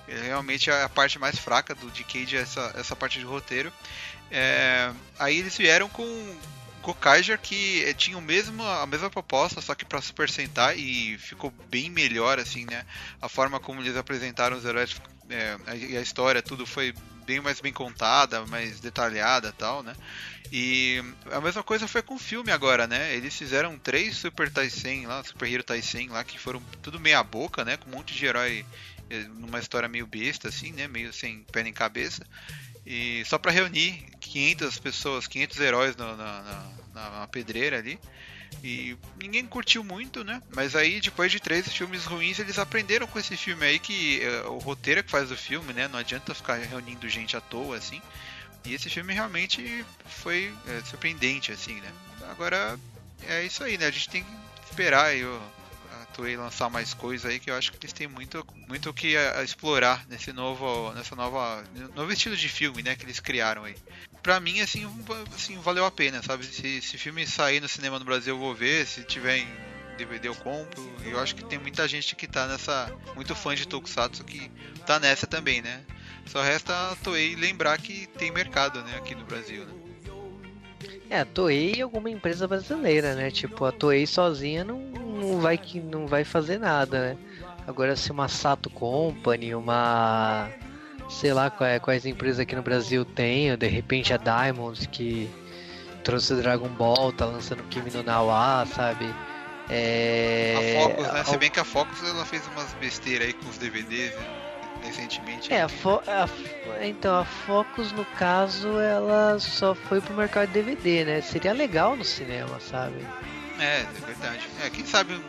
é realmente a parte mais fraca do Decade é essa, essa parte de roteiro. É, aí eles vieram com Gokaiger que eh, tinha o mesmo, a mesma proposta, só que para Super Sentai e ficou bem melhor assim, né? A forma como eles apresentaram os heróis é, a, a história, tudo foi bem mais bem contada, mais detalhada tal, né? E a mesma coisa foi com o filme agora, né? Eles fizeram três Super Taisen lá, Super Hero Taisen lá, que foram tudo meia boca, né? Com um monte de herói eh, numa história meio besta, assim, né? Meio sem pé nem cabeça. E só para reunir 500 pessoas, 500 heróis na, na, na, na pedreira ali. E ninguém curtiu muito, né? Mas aí, depois de três filmes ruins, eles aprenderam com esse filme aí que uh, o roteiro é que faz o filme, né? Não adianta ficar reunindo gente à toa, assim. E esse filme realmente foi é, surpreendente, assim, né? Agora é isso aí, né? A gente tem que esperar aí o, a Toei lançar mais coisa aí, que eu acho que eles têm muito muito que a, a explorar nesse novo nessa nova novo estilo de filme, né, que eles criaram aí. Pra mim, assim, assim valeu a pena, sabe? Se esse filme sair no cinema no Brasil, eu vou ver. Se tiver em DVD, eu compro. Eu acho que tem muita gente que tá nessa. Muito fã de Tokusatsu que tá nessa também, né? Só resta a Toei lembrar que tem mercado, né, aqui no Brasil, né? É, a Toei e alguma empresa brasileira, né? Tipo, a Toei sozinha não, não, vai, não vai fazer nada, né? Agora, se uma Sato Company, uma. sei lá quais, quais empresas aqui no Brasil tem, ou de repente a Diamonds que trouxe Dragon Ball, tá lançando Kimi no Nawa, sabe? É... A Focus, né? Se bem que a Focus ela fez umas besteiras aí com os DVDs, né? Recentemente. É, a, Fo a, então a Focus no caso ela só foi pro mercado de DVD, né? Seria legal no cinema, sabe? É, é verdade. É, quem sabe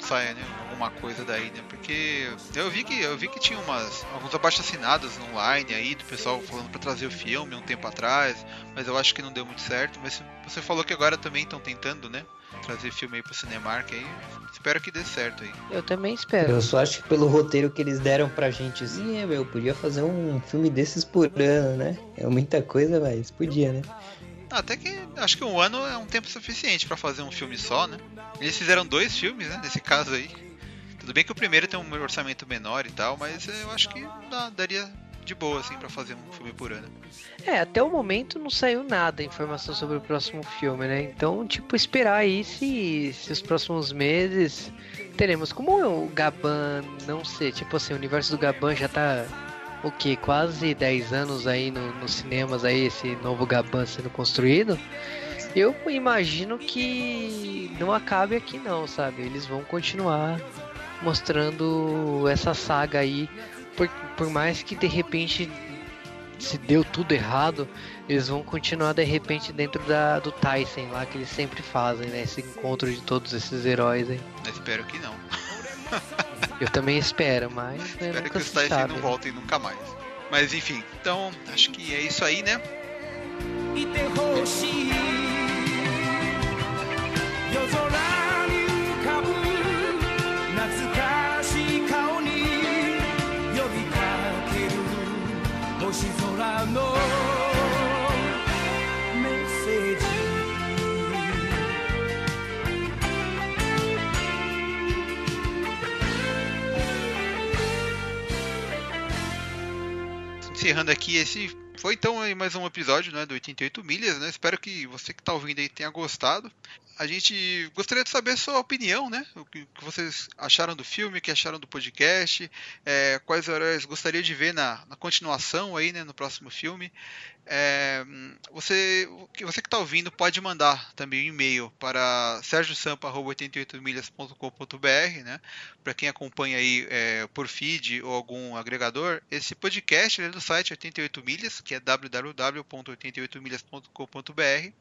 saia, né? Alguma coisa daí, né? Porque eu vi que eu vi que tinha umas alguns abaixo assinados online aí do pessoal falando para trazer o filme um tempo atrás, mas eu acho que não deu muito certo. Mas você falou que agora também estão tentando, né? Trazer filme aí pro Cinemark aí. Espero que dê certo aí. Eu também espero. Eu só acho que pelo roteiro que eles deram pra gente, assim, é, meu, podia fazer um filme desses por ano, né? É muita coisa, mas podia, né? Até que acho que um ano é um tempo suficiente para fazer um filme só, né? Eles fizeram dois filmes, né? Nesse caso aí. Tudo bem que o primeiro tem um orçamento menor e tal, mas eu acho que dá, daria de boa, assim, para fazer um filme por ano. É, até o momento não saiu nada informação sobre o próximo filme, né? Então, tipo, esperar aí se, se os próximos meses teremos. Como o Gaban, não sei, tipo assim, o universo do Gaban já tá o que? Quase 10 anos aí no, nos cinemas aí, esse novo Gaban sendo construído. Eu imagino que não acabe aqui não, sabe? Eles vão continuar mostrando essa saga aí por, por mais que de repente se deu tudo errado, eles vão continuar de repente dentro da, do Tyson lá que eles sempre fazem, né? Esse encontro de todos esses heróis aí. Eu espero que não. *laughs* Eu também espero, mas. Né, espero que os Tyson sabe, não né? voltem nunca mais. Mas enfim, então acho que é isso aí, né? Encerrando aqui esse foi então mais um episódio né, do 88 milhas, né? Espero que você que está ouvindo aí tenha gostado a gente gostaria de saber a sua opinião, né? O que, vocês acharam do filme, o que acharam do podcast, é, quais heróis gostaria de ver na, na continuação aí, né, no próximo filme. É, você, você que está ouvindo pode mandar também um e-mail para sergiosampa.88milhas.com.br, né? Para quem acompanha aí é, por feed ou algum agregador, esse podcast é do site 88 milhas, que é www.88milhas.com.br.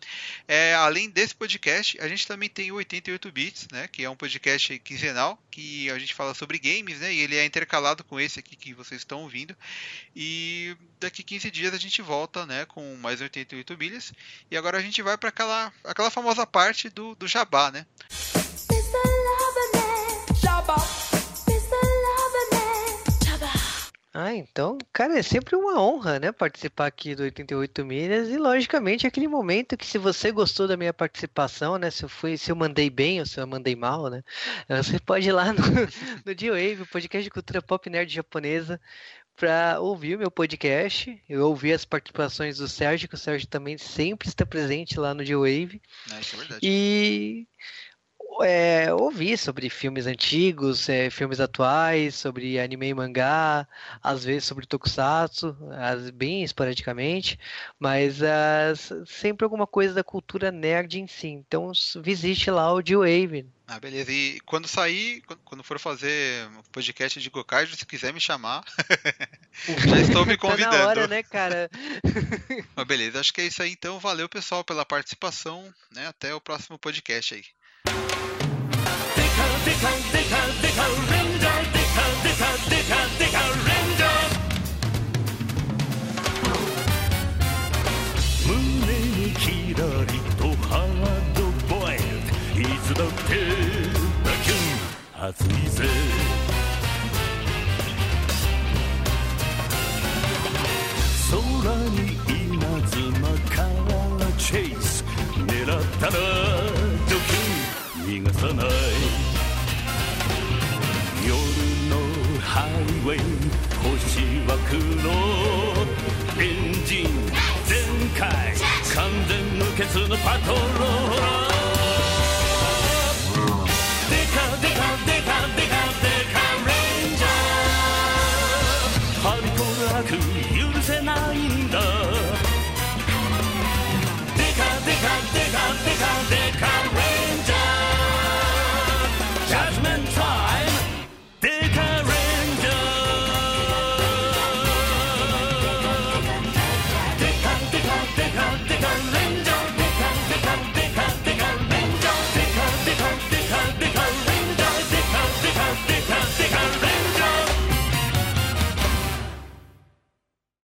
É, além desse podcast, a gente também tem o 88 bits, né? Que é um podcast quinzenal que a gente fala sobre games, né? E ele é intercalado com esse aqui que vocês estão ouvindo. E daqui 15 dias a gente volta, né? Com mais 88 milhas. E agora a gente vai para aquela, aquela famosa parte do, do jabá, né? Ah, então, cara, é sempre uma honra, né, participar aqui do 88 Milhas e, logicamente, aquele momento que se você gostou da minha participação, né, se eu fui, se eu mandei bem ou se eu mandei mal, né, *laughs* você pode ir lá no, no D-Wave, podcast de cultura pop nerd japonesa, para ouvir o meu podcast. Eu ouvi as participações do Sérgio, que o Sérgio também sempre está presente lá no D-Wave. É, isso é verdade. E é, ouvir sobre filmes antigos, é, filmes atuais, sobre anime e mangá, às vezes sobre tokusatsu, as, bem esporadicamente, mas as, sempre alguma coisa da cultura nerd em si. Então visite lá o G-Wave. Ah, beleza. E quando sair, quando for fazer um podcast de Gokaido, se quiser me chamar, *laughs* já estou me convidando. Tá na hora, né, cara? Mas *laughs* beleza, acho que é isso aí então. Valeu, pessoal, pela participação. Né? Até o próximo podcast aí. デカデカデカレンジャーデカデカデカデカレンジャー胸にキラリとハードボイルいつだってバキュン熱いぜ空に稲妻からチェイス狙ったらドキュン逃がさない。ハイウェイ星は黒エンジン全開完全無欠のパトロール